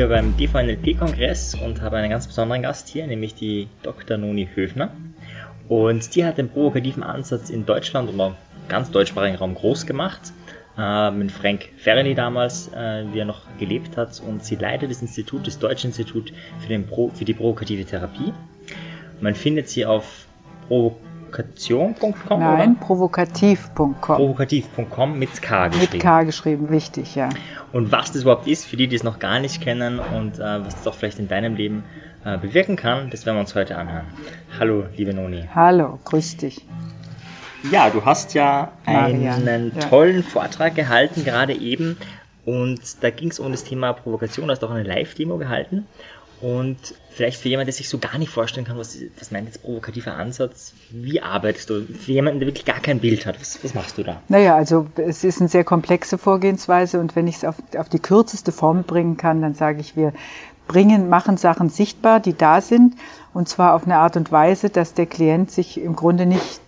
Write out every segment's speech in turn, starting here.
hier beim DVNLP-Kongress und habe einen ganz besonderen Gast hier, nämlich die Dr. Noni Höfner. Und die hat den provokativen Ansatz in Deutschland oder ganz deutschsprachigen Raum groß gemacht. Äh, mit Frank Ferrelli damals, äh, wie er noch gelebt hat. Und sie leitet das Institut, das Deutsche Institut für, Pro, für die provokative Therapie. Man findet sie auf provokation.com. Nein, provokativ.com. Provokativ.com mit K geschrieben. Mit K geschrieben, wichtig, ja. Und was das überhaupt ist, für die, die es noch gar nicht kennen und äh, was das auch vielleicht in deinem Leben äh, bewirken kann, das werden wir uns heute anhören. Hallo, liebe Noni. Hallo, grüß dich. Ja, du hast ja Marian. einen ja. tollen Vortrag gehalten, gerade eben. Und da ging es um das Thema Provokation, du hast auch eine Live-Demo gehalten. Und vielleicht für jemanden, der sich so gar nicht vorstellen kann, was, was meint jetzt provokativer Ansatz, wie arbeitest du? Für jemanden, der wirklich gar kein Bild hat, was, was machst du da? Naja, also es ist eine sehr komplexe Vorgehensweise und wenn ich es auf, auf die kürzeste Form bringen kann, dann sage ich, wir bringen, machen Sachen sichtbar, die da sind und zwar auf eine Art und Weise, dass der Klient sich im Grunde nicht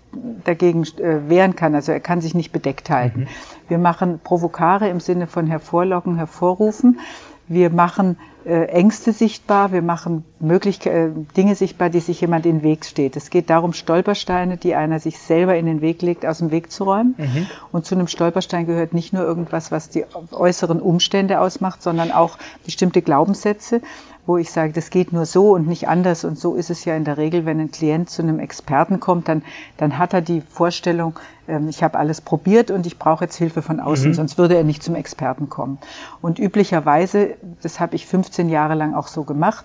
dagegen äh, wehren kann. Also er kann sich nicht bedeckt halten. Mhm. Wir machen Provokare im Sinne von hervorlocken, hervorrufen. Wir machen Ängste sichtbar, wir machen Möglich äh, Dinge sichtbar, die sich jemand in den Weg steht. Es geht darum, Stolpersteine, die einer sich selber in den Weg legt, aus dem Weg zu räumen. Mhm. Und zu einem Stolperstein gehört nicht nur irgendwas, was die äußeren Umstände ausmacht, sondern auch bestimmte Glaubenssätze, wo ich sage, das geht nur so und nicht anders. Und so ist es ja in der Regel, wenn ein Klient zu einem Experten kommt, dann, dann hat er die Vorstellung, ähm, ich habe alles probiert und ich brauche jetzt Hilfe von außen, mhm. sonst würde er nicht zum Experten kommen. Und üblicherweise, das habe ich 15 Jahre lang auch so gemacht,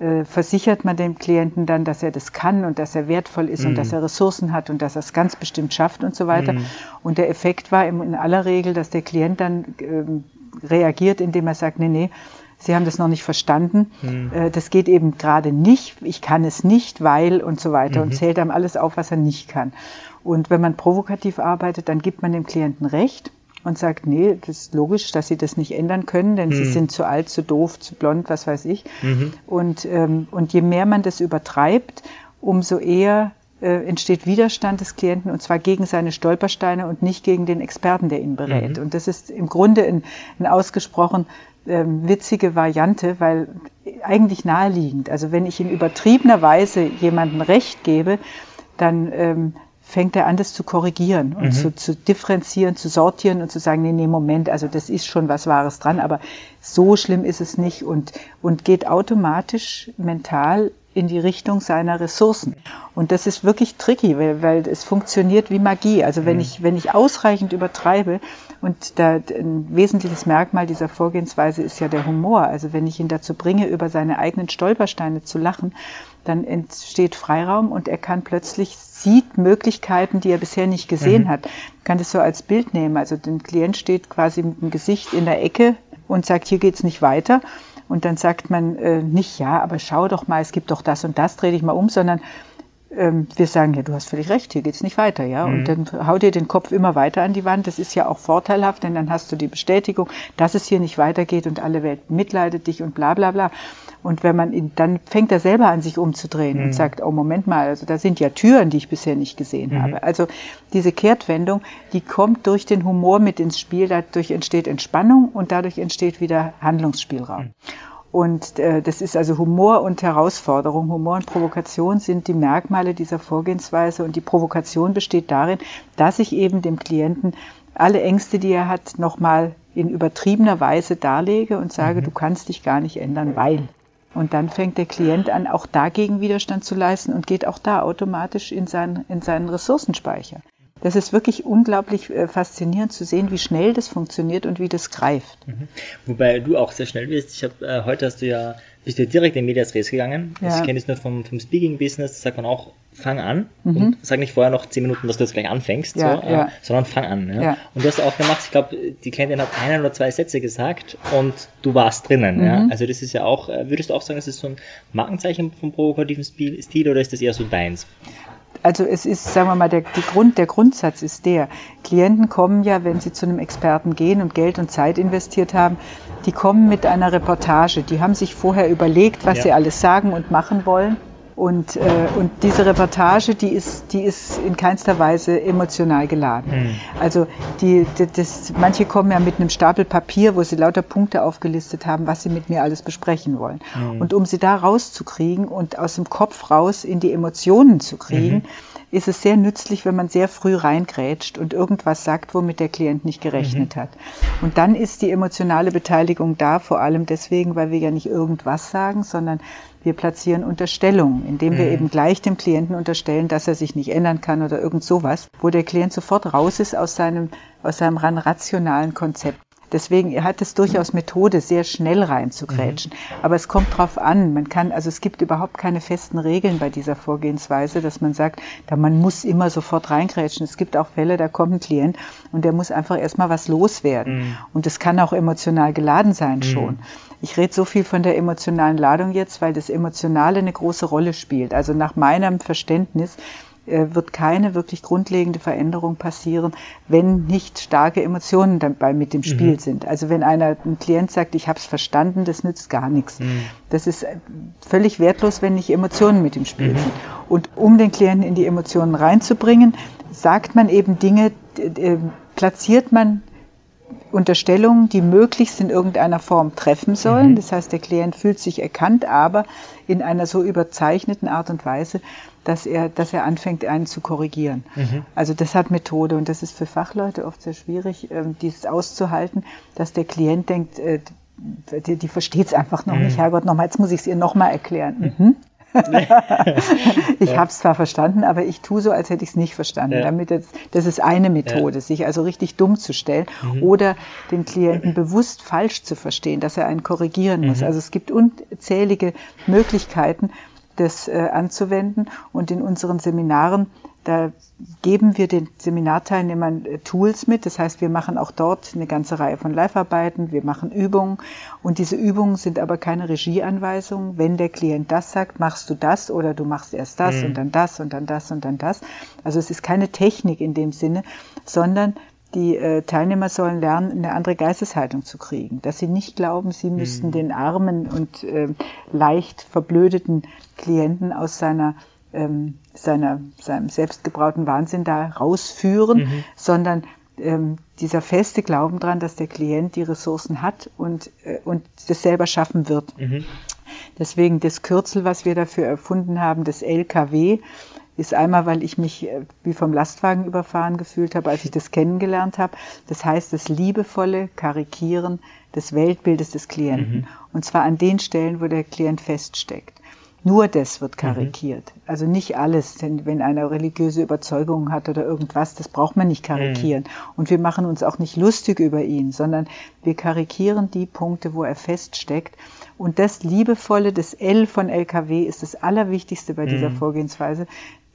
äh, versichert man dem Klienten dann, dass er das kann und dass er wertvoll ist mhm. und dass er Ressourcen hat und dass er es ganz bestimmt schafft und so weiter. Mhm. Und der Effekt war in aller Regel, dass der Klient dann ähm, reagiert, indem er sagt, nee, nee, Sie haben das noch nicht verstanden. Mhm. Äh, das geht eben gerade nicht. Ich kann es nicht, weil und so weiter und mhm. zählt einem alles auf, was er nicht kann. Und wenn man provokativ arbeitet, dann gibt man dem Klienten Recht und sagt, nee, das ist logisch, dass sie das nicht ändern können, denn mhm. sie sind zu alt, zu doof, zu blond, was weiß ich. Mhm. Und, ähm, und je mehr man das übertreibt, umso eher äh, entsteht Widerstand des Klienten und zwar gegen seine Stolpersteine und nicht gegen den Experten, der ihn berät. Mhm. Und das ist im Grunde ein, ein ausgesprochen ähm, witzige Variante, weil eigentlich naheliegend. Also wenn ich in übertriebener Weise jemandem Recht gebe, dann ähm, fängt er an, das zu korrigieren und mhm. zu, zu differenzieren, zu sortieren und zu sagen, nee, nee, Moment, also das ist schon was Wahres dran, aber so schlimm ist es nicht und, und geht automatisch mental in die Richtung seiner Ressourcen. Und das ist wirklich tricky, weil, weil es funktioniert wie Magie. Also wenn mhm. ich, wenn ich ausreichend übertreibe, und da, ein wesentliches Merkmal dieser Vorgehensweise ist ja der Humor. Also wenn ich ihn dazu bringe, über seine eigenen Stolpersteine zu lachen, dann entsteht Freiraum und er kann plötzlich sieht Möglichkeiten, die er bisher nicht gesehen mhm. hat. Man kann das so als Bild nehmen. Also der Klient steht quasi mit dem Gesicht in der Ecke und sagt, hier geht's nicht weiter. Und dann sagt man äh, nicht, ja, aber schau doch mal, es gibt doch das und das, dreh dich mal um, sondern wir sagen, ja, du hast völlig recht, hier geht's nicht weiter, ja. Mhm. Und dann hau dir den Kopf immer weiter an die Wand. Das ist ja auch vorteilhaft, denn dann hast du die Bestätigung, dass es hier nicht weitergeht und alle Welt mitleidet dich und bla bla bla. Und wenn man ihn, dann fängt er selber an, sich umzudrehen mhm. und sagt, oh Moment mal, also da sind ja Türen, die ich bisher nicht gesehen mhm. habe. Also diese Kehrtwendung, die kommt durch den Humor mit ins Spiel, dadurch entsteht Entspannung und dadurch entsteht wieder Handlungsspielraum. Und äh, das ist also Humor und Herausforderung. Humor und Provokation sind die Merkmale dieser Vorgehensweise. Und die Provokation besteht darin, dass ich eben dem Klienten alle Ängste, die er hat, nochmal in übertriebener Weise darlege und sage, mhm. du kannst dich gar nicht ändern, weil. Und dann fängt der Klient an, auch dagegen Widerstand zu leisten und geht auch da automatisch in seinen, in seinen Ressourcenspeicher. Das ist wirklich unglaublich äh, faszinierend zu sehen, wie schnell das funktioniert und wie das greift. Mhm. Wobei du auch sehr schnell bist. Ich habe äh, heute hast du ja bist du direkt in Medias Res gegangen. Ja. Ich kenne es nur vom, vom Speaking-Business, da sagt man auch, fang an mhm. und sag nicht vorher noch zehn Minuten, dass du jetzt gleich anfängst, ja, so, äh, ja. sondern fang an. Ja? Und du hast auch gemacht, ich glaube, die Klientin hat einen oder zwei Sätze gesagt und du warst drinnen. Mhm. Ja? Also das ist ja auch, äh, würdest du auch sagen, das ist so ein Markenzeichen vom provokativen Stil oder ist das eher so deins? Also es ist, sagen wir mal, der, Grund, der Grundsatz ist der, Klienten kommen ja, wenn sie zu einem Experten gehen und Geld und Zeit investiert haben, die kommen mit einer Reportage. Die haben sich vorher überlegt, was ja. sie alles sagen und machen wollen. Und, äh, und diese Reportage, die ist, die ist in keinster Weise emotional geladen. Mhm. Also die, die, das, manche kommen ja mit einem Stapel Papier, wo sie lauter Punkte aufgelistet haben, was sie mit mir alles besprechen wollen. Mhm. Und um sie da rauszukriegen und aus dem Kopf raus in die Emotionen zu kriegen, mhm ist es sehr nützlich, wenn man sehr früh reingrätscht und irgendwas sagt, womit der Klient nicht gerechnet mhm. hat. Und dann ist die emotionale Beteiligung da, vor allem deswegen, weil wir ja nicht irgendwas sagen, sondern wir platzieren Unterstellungen, indem wir mhm. eben gleich dem Klienten unterstellen, dass er sich nicht ändern kann oder irgend sowas, wo der Klient sofort raus ist aus seinem, aus seinem rationalen Konzept. Deswegen hat es durchaus Methode, sehr schnell reinzugrätschen. Mhm. Aber es kommt drauf an. Man kann, also es gibt überhaupt keine festen Regeln bei dieser Vorgehensweise, dass man sagt, da man muss immer sofort reingrätschen. Es gibt auch Fälle, da kommt ein Klient und der muss einfach erstmal was loswerden. Mhm. Und das kann auch emotional geladen sein mhm. schon. Ich rede so viel von der emotionalen Ladung jetzt, weil das Emotionale eine große Rolle spielt. Also nach meinem Verständnis wird keine wirklich grundlegende Veränderung passieren, wenn nicht starke Emotionen dabei mit dem Spiel mhm. sind. Also wenn einer, ein Klient sagt, ich habe es verstanden, das nützt gar nichts. Mhm. Das ist äh, völlig wertlos, wenn nicht Emotionen mit dem Spiel mhm. sind. Und um den Klienten in die Emotionen reinzubringen, sagt man eben Dinge, platziert man Unterstellungen, die möglichst in irgendeiner Form treffen sollen. Mhm. Das heißt, der Klient fühlt sich erkannt, aber in einer so überzeichneten Art und Weise, dass er, dass er anfängt, einen zu korrigieren. Mhm. Also das hat Methode und das ist für Fachleute oft sehr schwierig, ähm, dieses auszuhalten, dass der Klient denkt, äh, die, die versteht es einfach noch mhm. nicht. Herrgott, nochmal, jetzt muss ich es ihr nochmal erklären. Mhm. ich ja. habe es zwar verstanden, aber ich tue so, als hätte ich es nicht verstanden. Ja. Damit das, das ist eine Methode, ja. sich also richtig dumm zu stellen mhm. oder den Klienten bewusst falsch zu verstehen, dass er einen korrigieren muss. Mhm. Also es gibt unzählige Möglichkeiten, das äh, anzuwenden. Und in unseren Seminaren, da geben wir den Seminarteilnehmern äh, Tools mit. Das heißt, wir machen auch dort eine ganze Reihe von Live-Arbeiten, wir machen Übungen. Und diese Übungen sind aber keine Regieanweisungen. Wenn der Klient das sagt, machst du das oder du machst erst das mhm. und dann das und dann das und dann das. Also es ist keine Technik in dem Sinne, sondern die äh, Teilnehmer sollen lernen, eine andere Geisteshaltung zu kriegen, dass sie nicht glauben, sie müssten mhm. den armen und äh, leicht verblödeten Klienten aus seiner ähm, seiner, seinem selbstgebrauten Wahnsinn da rausführen, mhm. sondern ähm, dieser feste Glauben dran, dass der Klient die Ressourcen hat und, äh, und das selber schaffen wird. Mhm. Deswegen das Kürzel, was wir dafür erfunden haben, das LKW, ist einmal, weil ich mich äh, wie vom Lastwagen überfahren gefühlt habe, als ich das kennengelernt habe. Das heißt, das liebevolle Karikieren des Weltbildes des Klienten. Mhm. Und zwar an den Stellen, wo der Klient feststeckt. Nur das wird mhm. karikiert. Mhm. Also nicht alles, denn wenn einer religiöse Überzeugungen hat oder irgendwas, das braucht man nicht karikieren. Mhm. Und wir machen uns auch nicht lustig über ihn, sondern wir karikieren die Punkte, wo er feststeckt. Und das Liebevolle, das L von LKW ist das Allerwichtigste bei dieser mhm. Vorgehensweise.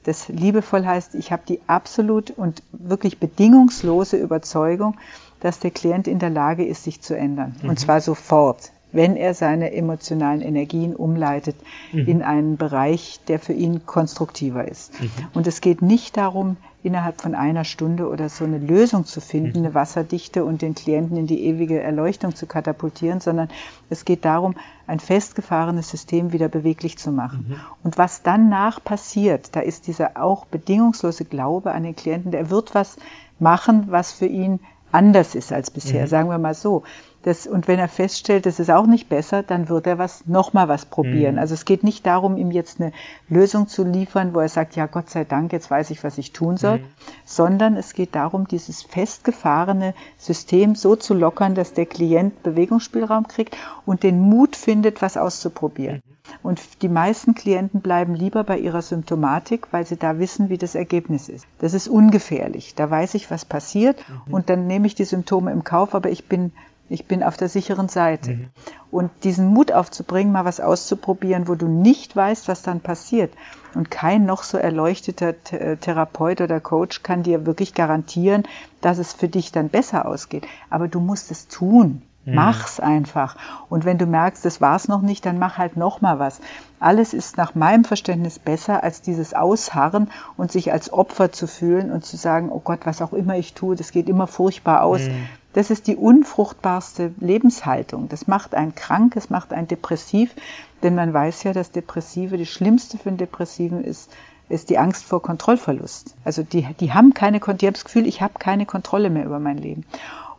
Das liebevoll heißt, ich habe die absolut und wirklich bedingungslose Überzeugung, dass der Klient in der Lage ist, sich zu ändern. Mhm. Und zwar sofort wenn er seine emotionalen Energien umleitet mhm. in einen Bereich, der für ihn konstruktiver ist. Mhm. Und es geht nicht darum, innerhalb von einer Stunde oder so eine Lösung zu finden, mhm. eine Wasserdichte und den Klienten in die ewige Erleuchtung zu katapultieren, sondern es geht darum, ein festgefahrenes System wieder beweglich zu machen. Mhm. Und was danach passiert, da ist dieser auch bedingungslose Glaube an den Klienten, der wird was machen, was für ihn anders ist als bisher, mhm. sagen wir mal so. Das, und wenn er feststellt, das ist auch nicht besser, dann wird er was, nochmal was probieren. Mhm. Also es geht nicht darum, ihm jetzt eine Lösung zu liefern, wo er sagt, ja, Gott sei Dank, jetzt weiß ich, was ich tun soll, mhm. sondern es geht darum, dieses festgefahrene System so zu lockern, dass der Klient Bewegungsspielraum kriegt und den Mut findet, was auszuprobieren. Mhm. Und die meisten Klienten bleiben lieber bei ihrer Symptomatik, weil sie da wissen, wie das Ergebnis ist. Das ist ungefährlich. Da weiß ich, was passiert mhm. und dann nehme ich die Symptome im Kauf, aber ich bin ich bin auf der sicheren Seite. Mhm. Und diesen Mut aufzubringen, mal was auszuprobieren, wo du nicht weißt, was dann passiert. Und kein noch so erleuchteter äh, Therapeut oder Coach kann dir wirklich garantieren, dass es für dich dann besser ausgeht. Aber du musst es tun. Mhm. Mach's einfach. Und wenn du merkst, das war's noch nicht, dann mach halt noch mal was. Alles ist nach meinem Verständnis besser als dieses Ausharren und sich als Opfer zu fühlen und zu sagen, oh Gott, was auch immer ich tue, das geht immer furchtbar aus. Mhm. Das ist die unfruchtbarste Lebenshaltung. Das macht einen krank, es macht einen depressiv, denn man weiß ja, dass Depressive, das Schlimmste für einen Depressiven ist, ist die Angst vor Kontrollverlust. Also die, die haben keine, die haben das Gefühl, ich habe keine Kontrolle mehr über mein Leben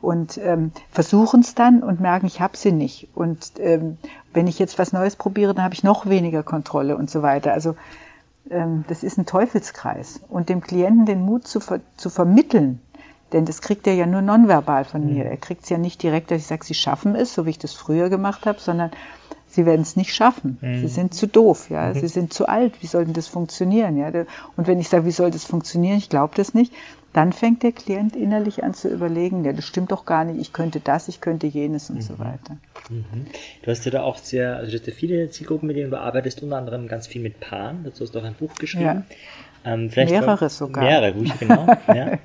und ähm, versuchen es dann und merken, ich habe sie nicht. Und ähm, wenn ich jetzt was Neues probiere, dann habe ich noch weniger Kontrolle und so weiter. Also ähm, das ist ein Teufelskreis. Und dem Klienten den Mut zu, ver zu vermitteln, denn das kriegt er ja nur nonverbal von mhm. mir. Er kriegt es ja nicht direkt, dass ich sage, sie schaffen es, so wie ich das früher gemacht habe, sondern sie werden es nicht schaffen. Mhm. Sie sind zu doof, ja. Mhm. Sie sind zu alt. Wie soll denn das funktionieren, ja? Und wenn ich sage, wie soll das funktionieren, ich glaube das nicht, dann fängt der Klient innerlich an zu überlegen, ja, das stimmt doch gar nicht, ich könnte das, ich könnte jenes und mhm. so weiter. Mhm. Du hast ja da auch sehr, also du hast ja viele Zielgruppen, mit denen du arbeitest, unter anderem ganz viel mit Paaren, dazu hast du auch ein Buch geschrieben. Ja. Ähm, mehrere sogar. Mehrere Bücher, genau. ja,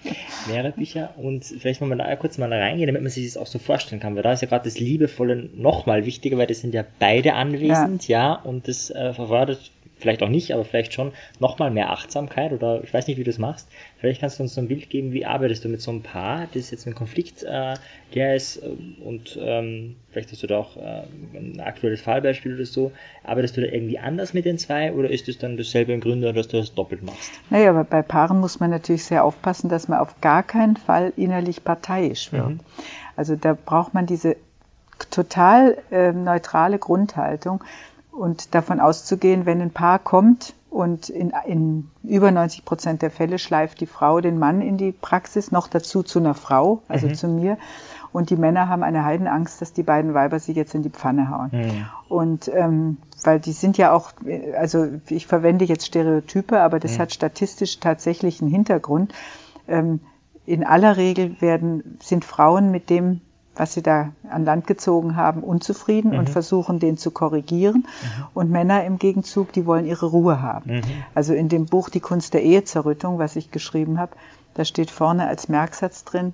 mehrere Bücher. Und vielleicht wollen wir da kurz mal reingehen, damit man sich das auch so vorstellen kann. Weil da ist ja gerade das Liebevolle nochmal wichtiger, weil das sind ja beide anwesend, ja, ja und das äh, verfordert vielleicht auch nicht, aber vielleicht schon nochmal mehr Achtsamkeit oder ich weiß nicht, wie du das machst. Vielleicht kannst du uns so ein Bild geben, wie arbeitest du mit so einem Paar, das jetzt ein Konflikt äh, der ist äh, und ähm, vielleicht hast du da auch äh, ein aktuelles Fallbeispiel oder so. Arbeitest du da irgendwie anders mit den zwei oder ist es dann dasselbe im Grunde, dass du das doppelt machst? Naja, aber bei Paaren muss man natürlich sehr aufpassen, dass man auf gar keinen Fall innerlich parteiisch wird. Mhm. Also da braucht man diese total äh, neutrale Grundhaltung, und davon auszugehen, wenn ein Paar kommt und in, in über 90 Prozent der Fälle schleift die Frau den Mann in die Praxis, noch dazu zu einer Frau, also mhm. zu mir. Und die Männer haben eine Heidenangst, dass die beiden Weiber sich jetzt in die Pfanne hauen. Mhm. Und ähm, weil die sind ja auch, also ich verwende jetzt Stereotype, aber das mhm. hat statistisch tatsächlich einen Hintergrund. Ähm, in aller Regel werden, sind Frauen mit dem was sie da an Land gezogen haben, unzufrieden mhm. und versuchen, den zu korrigieren. Mhm. Und Männer im Gegenzug, die wollen ihre Ruhe haben. Mhm. Also in dem Buch Die Kunst der Ehezerrüttung, was ich geschrieben habe, da steht vorne als Merksatz drin,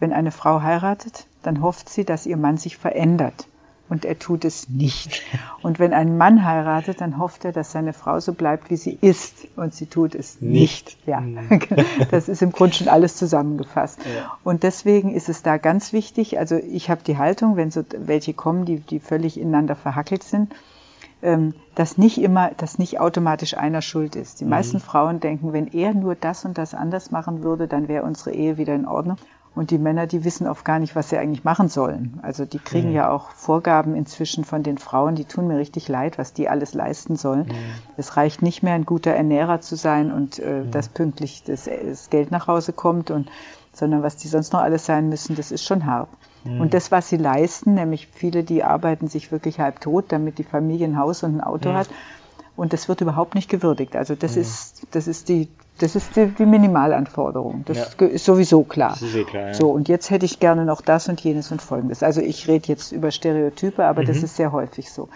wenn eine Frau heiratet, dann hofft sie, dass ihr Mann sich verändert und er tut es nicht. Und wenn ein Mann heiratet, dann hofft er, dass seine Frau so bleibt, wie sie ist und sie tut es nicht. nicht. Ja, mhm. das ist im Grunde schon alles zusammengefasst. Ja. Und deswegen ist es da ganz wichtig, also ich habe die Haltung, wenn so welche kommen, die, die völlig ineinander verhackelt sind, ähm, dass nicht immer, dass nicht automatisch einer schuld ist. Die mhm. meisten Frauen denken, wenn er nur das und das anders machen würde, dann wäre unsere Ehe wieder in Ordnung. Und die Männer, die wissen oft gar nicht, was sie eigentlich machen sollen. Also die kriegen mhm. ja auch Vorgaben inzwischen von den Frauen, die tun mir richtig leid, was die alles leisten sollen. Mhm. Es reicht nicht mehr, ein guter Ernährer zu sein und äh, mhm. dass pünktlich das, das, Geld nach Hause kommt, und, sondern was die sonst noch alles sein müssen, das ist schon hart. Mhm. Und das, was sie leisten, nämlich viele, die arbeiten sich wirklich halb tot, damit die Familie ein Haus und ein Auto hat. Und das wird überhaupt nicht gewürdigt. Also das mhm. ist, das ist die das ist die, die Minimalanforderung. Das ja. ist sowieso klar. Das ist eh klar ja. So, und jetzt hätte ich gerne noch das und jenes und folgendes. Also ich rede jetzt über Stereotype, aber mhm. das ist sehr häufig so.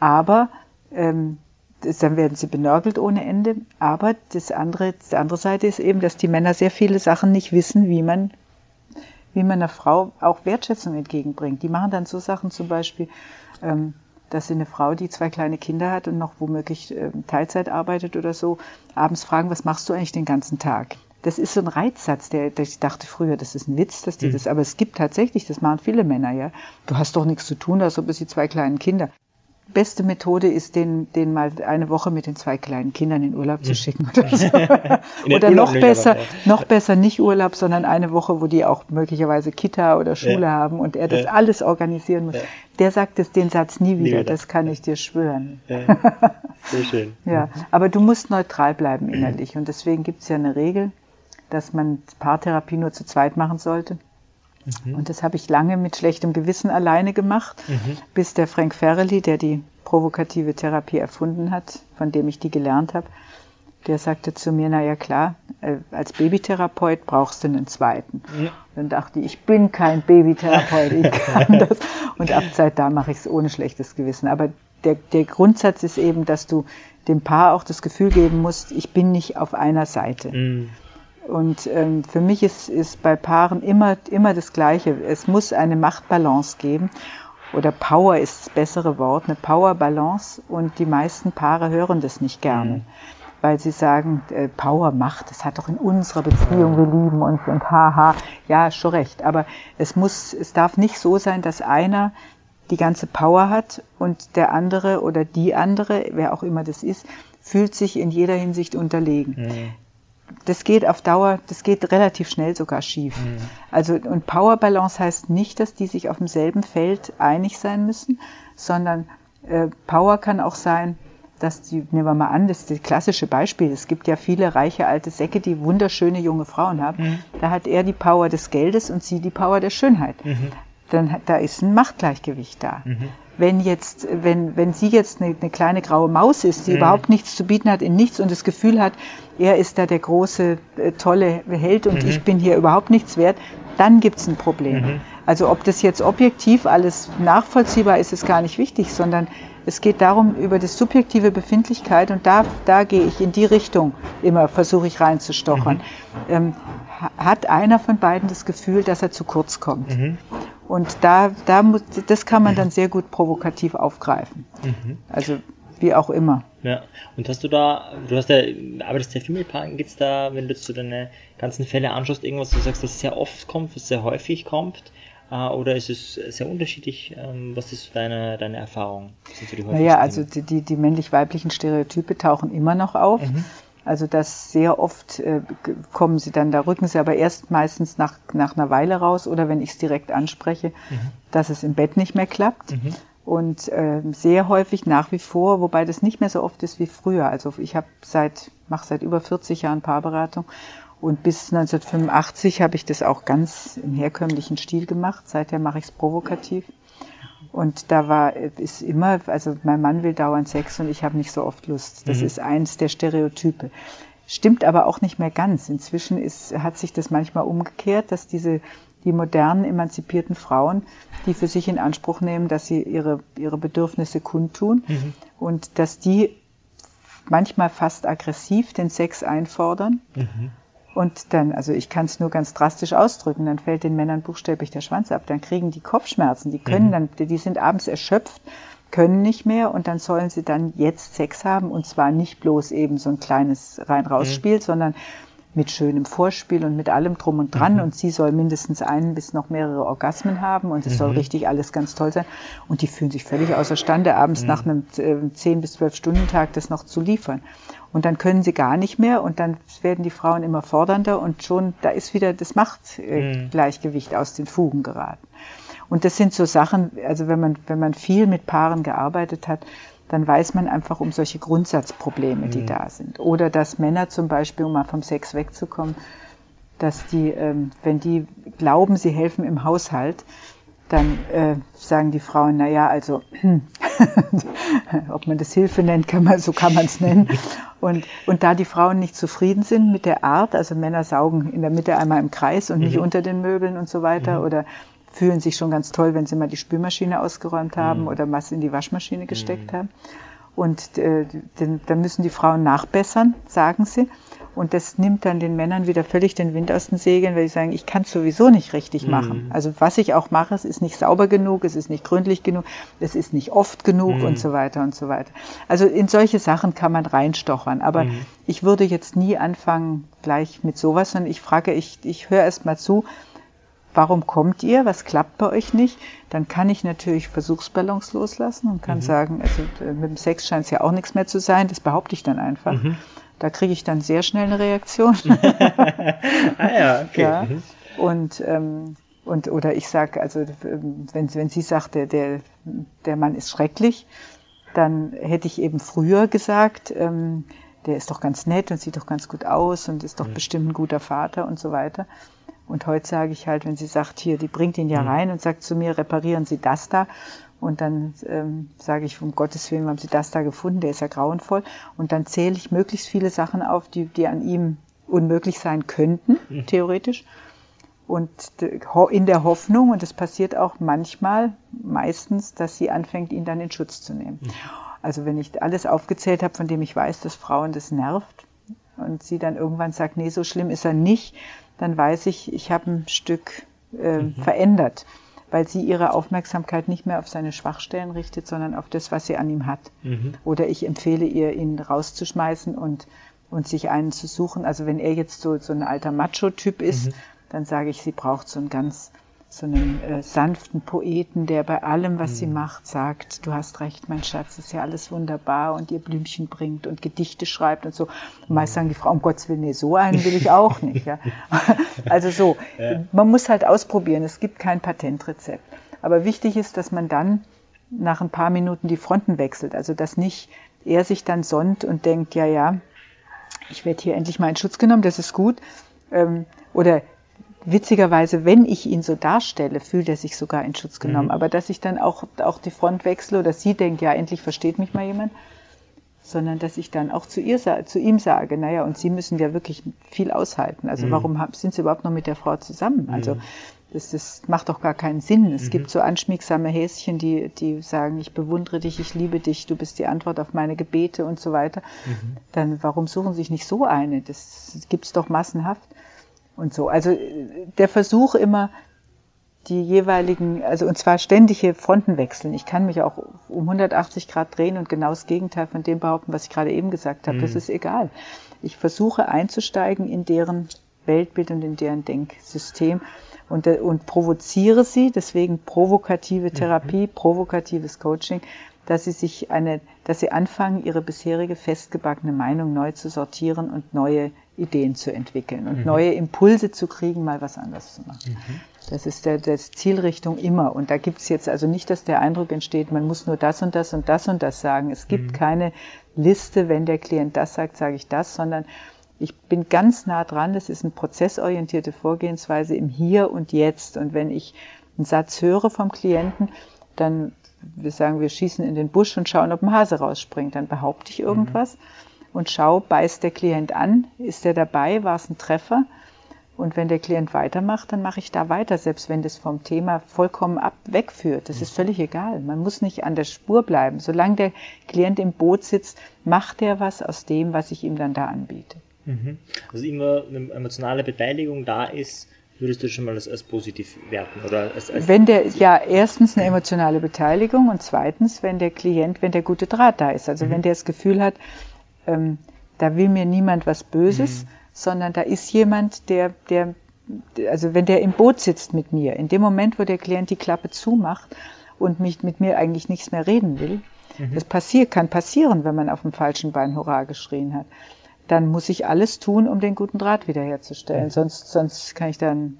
Aber ähm, das, dann werden sie benörgelt ohne Ende. Aber das andere, die andere Seite ist eben, dass die Männer sehr viele Sachen nicht wissen, wie man, wie man einer Frau auch Wertschätzung entgegenbringt. Die machen dann so Sachen zum Beispiel, ähm, dass sie eine Frau, die zwei kleine Kinder hat und noch womöglich äh, Teilzeit arbeitet oder so, abends fragen, was machst du eigentlich den ganzen Tag? Das ist so ein Reizsatz, der, der ich dachte früher, das ist ein Witz, dass die mhm. das, aber es gibt tatsächlich, das machen viele Männer, ja. Du hast doch nichts zu tun, als ob es die zwei kleinen Kinder beste Methode ist, den, den mal eine Woche mit den zwei kleinen Kindern in Urlaub zu hm. schicken oder so. oder noch besser, aber, ja. noch besser nicht Urlaub, sondern eine Woche, wo die auch möglicherweise Kita oder Schule ja. haben und er das ja. alles organisieren muss. Der sagt es den Satz nie wieder, nie wieder. das kann ich dir schwören. Sehr schön. ja, aber du musst neutral bleiben innerlich und deswegen gibt es ja eine Regel, dass man Paartherapie nur zu zweit machen sollte. Mhm. Und das habe ich lange mit schlechtem Gewissen alleine gemacht, mhm. bis der Frank Ferrelli, der die provokative Therapie erfunden hat, von dem ich die gelernt habe, der sagte zu mir, na ja klar, äh, als Babytherapeut brauchst du einen zweiten. Ja. Dann dachte ich, ich bin kein Babytherapeut, ich kann das. Und ab seit da mache ich es ohne schlechtes Gewissen. Aber der, der Grundsatz ist eben, dass du dem Paar auch das Gefühl geben musst, ich bin nicht auf einer Seite. Mhm Und ähm, für mich ist, ist bei Paaren immer, immer das Gleiche. Es muss eine Machtbalance geben. Oder Power ist das bessere Wort, eine Powerbalance. Und die meisten Paare hören das nicht gerne. Mhm. Weil sie sagen, äh, Power, Macht, das hat doch in unserer Beziehung, wir lieben uns und haha. Ja, schon recht. Aber es muss, es darf nicht so sein, dass einer die ganze Power hat und der andere oder die andere, wer auch immer das ist, fühlt sich in jeder Hinsicht unterlegen. Mhm das geht auf Dauer, das geht relativ schnell sogar schief. Mhm. Also und Power Balance heißt nicht, dass die sich auf demselben Feld einig sein müssen, sondern äh, Power kann auch sein, dass die, nehmen wir mal an, das ist das klassische Beispiel. Es gibt ja viele reiche alte Säcke, die wunderschöne junge Frauen haben. Mhm. Da hat er die Power des Geldes und sie die Power der Schönheit. Mhm. Dann da ist ein Machtgleichgewicht da. Wenn jetzt, wenn, wenn sie jetzt eine, eine kleine graue Maus ist, die mhm. überhaupt nichts zu bieten hat in nichts und das Gefühl hat, er ist da der große, äh, tolle Held und mhm. ich bin hier überhaupt nichts wert, dann gibt's ein Problem. Mhm. Also ob das jetzt objektiv alles nachvollziehbar ist, ist gar nicht wichtig, sondern es geht darum, über die subjektive Befindlichkeit und da, da gehe ich in die Richtung immer, versuche ich reinzustochern. Mhm. Ähm, hat einer von beiden das Gefühl, dass er zu kurz kommt? Mhm. Und da, da muss, das kann man dann sehr gut provokativ aufgreifen. Mhm. Also wie auch immer. Ja, und hast du da, du hast ja, arbeitest ja viel mit Paaren, gibt es da, wenn du zu deine ganzen Fälle anschaust, irgendwas, du sagst, dass es sehr oft kommt, was sehr häufig kommt? Äh, oder ist es sehr unterschiedlich? Ähm, was ist deine, deine Erfahrung? naja, also die, die, die männlich-weiblichen Stereotype tauchen immer noch auf. Mhm. Also das sehr oft äh, kommen sie dann, da rücken sie aber erst meistens nach, nach einer Weile raus oder wenn ich es direkt anspreche, mhm. dass es im Bett nicht mehr klappt. Mhm. Und äh, sehr häufig nach wie vor, wobei das nicht mehr so oft ist wie früher. Also ich habe seit, mache seit über 40 Jahren Paarberatung und bis 1985 habe ich das auch ganz im herkömmlichen Stil gemacht. Seither mache ich es provokativ. Und da war, ist immer, also mein Mann will dauernd Sex und ich habe nicht so oft Lust. Das mhm. ist eins der Stereotype. Stimmt aber auch nicht mehr ganz. Inzwischen ist, hat sich das manchmal umgekehrt, dass diese, die modernen, emanzipierten Frauen, die für sich in Anspruch nehmen, dass sie ihre, ihre Bedürfnisse kundtun mhm. und dass die manchmal fast aggressiv den Sex einfordern. Mhm. Und dann, also ich kann es nur ganz drastisch ausdrücken, dann fällt den Männern buchstäblich der Schwanz ab, dann kriegen die Kopfschmerzen, die können mhm. dann, die sind abends erschöpft, können nicht mehr und dann sollen sie dann jetzt Sex haben und zwar nicht bloß eben so ein kleines rein-raus-Spiel, mhm. sondern mit schönem Vorspiel und mit allem drum und dran. Mhm. Und sie soll mindestens einen bis noch mehrere Orgasmen haben und es mhm. soll richtig alles ganz toll sein. Und die fühlen sich völlig außerstande, abends mhm. nach einem äh, 10 bis 12 Stunden Tag das noch zu liefern. Und dann können sie gar nicht mehr und dann werden die Frauen immer fordernder und schon, da ist wieder das Machtgleichgewicht äh, aus den Fugen geraten. Und das sind so Sachen, also wenn man, wenn man viel mit Paaren gearbeitet hat, dann weiß man einfach um solche Grundsatzprobleme, die mhm. da sind. Oder dass Männer zum Beispiel, um mal vom Sex wegzukommen, dass die, ähm, wenn die glauben, sie helfen im Haushalt, dann äh, sagen die Frauen, na ja, also ob man das Hilfe nennt, kann man, so kann man es nennen. Und, und da die Frauen nicht zufrieden sind mit der Art, also Männer saugen in der Mitte einmal im Kreis und mhm. nicht unter den Möbeln und so weiter, mhm. oder fühlen sich schon ganz toll, wenn sie mal die Spülmaschine ausgeräumt haben mhm. oder was in die Waschmaschine gesteckt mhm. haben. Und äh, dann müssen die Frauen nachbessern, sagen sie. Und das nimmt dann den Männern wieder völlig den Wind aus den Segeln, weil sie sagen, ich kann es sowieso nicht richtig mhm. machen. Also was ich auch mache, es ist nicht sauber genug, es ist nicht gründlich genug, es ist nicht oft genug mhm. und so weiter und so weiter. Also in solche Sachen kann man reinstochern. Aber mhm. ich würde jetzt nie anfangen gleich mit sowas, sondern ich frage, ich, ich höre erst mal zu, warum kommt ihr, was klappt bei euch nicht, dann kann ich natürlich Versuchsballons loslassen und kann mhm. sagen, also äh, mit dem Sex scheint es ja auch nichts mehr zu sein, das behaupte ich dann einfach. Mhm. Da kriege ich dann sehr schnell eine Reaktion. ah ja, okay. Ja. Mhm. Und, ähm, und oder ich sage, also wenn, wenn sie sagt, der, der, der Mann ist schrecklich, dann hätte ich eben früher gesagt, ähm, der ist doch ganz nett und sieht doch ganz gut aus und ist doch mhm. bestimmt ein guter Vater und so weiter. Und heute sage ich halt, wenn sie sagt, hier, die bringt ihn ja mhm. rein und sagt zu mir, reparieren Sie das da. Und dann ähm, sage ich, um Gottes Willen, haben Sie das da gefunden, der ist ja grauenvoll. Und dann zähle ich möglichst viele Sachen auf, die, die an ihm unmöglich sein könnten, mhm. theoretisch. Und in der Hoffnung, und das passiert auch manchmal, meistens, dass sie anfängt, ihn dann in Schutz zu nehmen. Mhm. Also wenn ich alles aufgezählt habe, von dem ich weiß, dass Frauen das nervt, und sie dann irgendwann sagt, nee, so schlimm ist er nicht, dann weiß ich, ich habe ein Stück äh, mhm. verändert, weil sie ihre Aufmerksamkeit nicht mehr auf seine Schwachstellen richtet, sondern auf das, was sie an ihm hat. Mhm. Oder ich empfehle ihr, ihn rauszuschmeißen und, und sich einen zu suchen. Also wenn er jetzt so, so ein alter Macho-Typ ist, mhm. dann sage ich, sie braucht so ein ganz so einen äh, sanften Poeten, der bei allem, was mhm. sie macht, sagt, du hast recht, mein Schatz, ist ja alles wunderbar und ihr Blümchen bringt und Gedichte schreibt und so. Und meist sagen die Frau, um Gottes Willen, nee, so einen will ich auch nicht. Ja. Also so, ja. man muss halt ausprobieren, es gibt kein Patentrezept. Aber wichtig ist, dass man dann nach ein paar Minuten die Fronten wechselt. Also dass nicht er sich dann sonnt und denkt, ja, ja, ich werde hier endlich mal in Schutz genommen, das ist gut. Ähm, oder witzigerweise, wenn ich ihn so darstelle, fühlt er sich sogar in Schutz genommen. Mhm. Aber dass ich dann auch, auch die Front wechsle oder sie denkt, ja, endlich versteht mich mal jemand, sondern dass ich dann auch zu ihr zu ihm sage, naja, und sie müssen ja wirklich viel aushalten. Also mhm. warum sind sie überhaupt noch mit der Frau zusammen? Also das, das macht doch gar keinen Sinn. Es mhm. gibt so anschmiegsame Häschen, die, die sagen, ich bewundere dich, ich liebe dich, du bist die Antwort auf meine Gebete und so weiter. Mhm. Dann warum suchen sie sich nicht so eine? Das gibt's doch massenhaft und so. Also der Versuch immer, die jeweiligen, also und zwar ständige Fronten wechseln. Ich kann mich auch um 180 Grad drehen und genau das Gegenteil von dem behaupten, was ich gerade eben gesagt habe. Mhm. Das ist egal. Ich versuche einzusteigen in deren Weltbild und in deren Denksystem und, und provoziere sie, deswegen provokative Therapie, mhm. provokatives Coaching, dass sie sich eine, dass sie anfangen, ihre bisherige festgebackene Meinung neu zu sortieren und neue Ideen zu entwickeln und mhm. neue Impulse zu kriegen, mal was anderes zu machen. Mhm. Das ist der, der Zielrichtung immer. Und da gibt es jetzt also nicht, dass der Eindruck entsteht, man muss nur das und das und das und das sagen. Es gibt mhm. keine Liste, wenn der Klient das sagt, sage ich das, sondern ich bin ganz nah dran. Das ist eine prozessorientierte Vorgehensweise im Hier und Jetzt. Und wenn ich einen Satz höre vom Klienten, dann wir sagen, wir schießen in den Busch und schauen, ob ein Hase rausspringt. Dann behaupte ich irgendwas. Mhm und schau, beißt der Klient an, ist er dabei, war es ein Treffer? Und wenn der Klient weitermacht, dann mache ich da weiter, selbst wenn das vom Thema vollkommen ab wegführt. Das ist völlig egal. Man muss nicht an der Spur bleiben. Solange der Klient im Boot sitzt, macht er was aus dem, was ich ihm dann da anbiete. Mhm. Also immer eine emotionale Beteiligung da ist, würdest du schon mal als, als positiv werten? Oder als, als wenn der, ja, erstens eine emotionale Beteiligung und zweitens, wenn der Klient, wenn der gute Draht da ist. Also mhm. wenn der das Gefühl hat, ähm, da will mir niemand was Böses, mhm. sondern da ist jemand, der, der, also wenn der im Boot sitzt mit mir, in dem Moment, wo der Klient die Klappe zumacht und mich mit mir eigentlich nichts mehr reden will, mhm. das passiert, kann passieren, wenn man auf dem falschen Bein Hurra geschrien hat, dann muss ich alles tun, um den guten Draht wiederherzustellen. Mhm. Sonst, sonst kann ich dann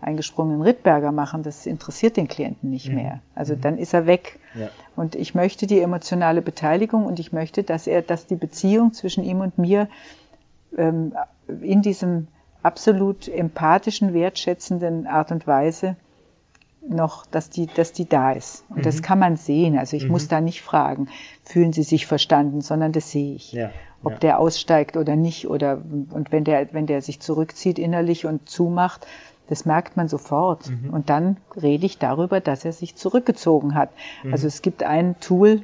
eingesprungenen Rittberger machen, das interessiert den Klienten nicht mhm. mehr. Also mhm. dann ist er weg. Ja. Und ich möchte die emotionale Beteiligung und ich möchte, dass er, dass die Beziehung zwischen ihm und mir ähm, in diesem absolut empathischen, wertschätzenden Art und Weise noch, dass die, dass die da ist. Und mhm. das kann man sehen. Also ich mhm. muss da nicht fragen, fühlen Sie sich verstanden, sondern das sehe ich. Ja. Ob ja. der aussteigt oder nicht oder, und wenn der, wenn der sich zurückzieht innerlich und zumacht, das merkt man sofort. Mhm. Und dann rede ich darüber, dass er sich zurückgezogen hat. Mhm. Also es gibt ein Tool,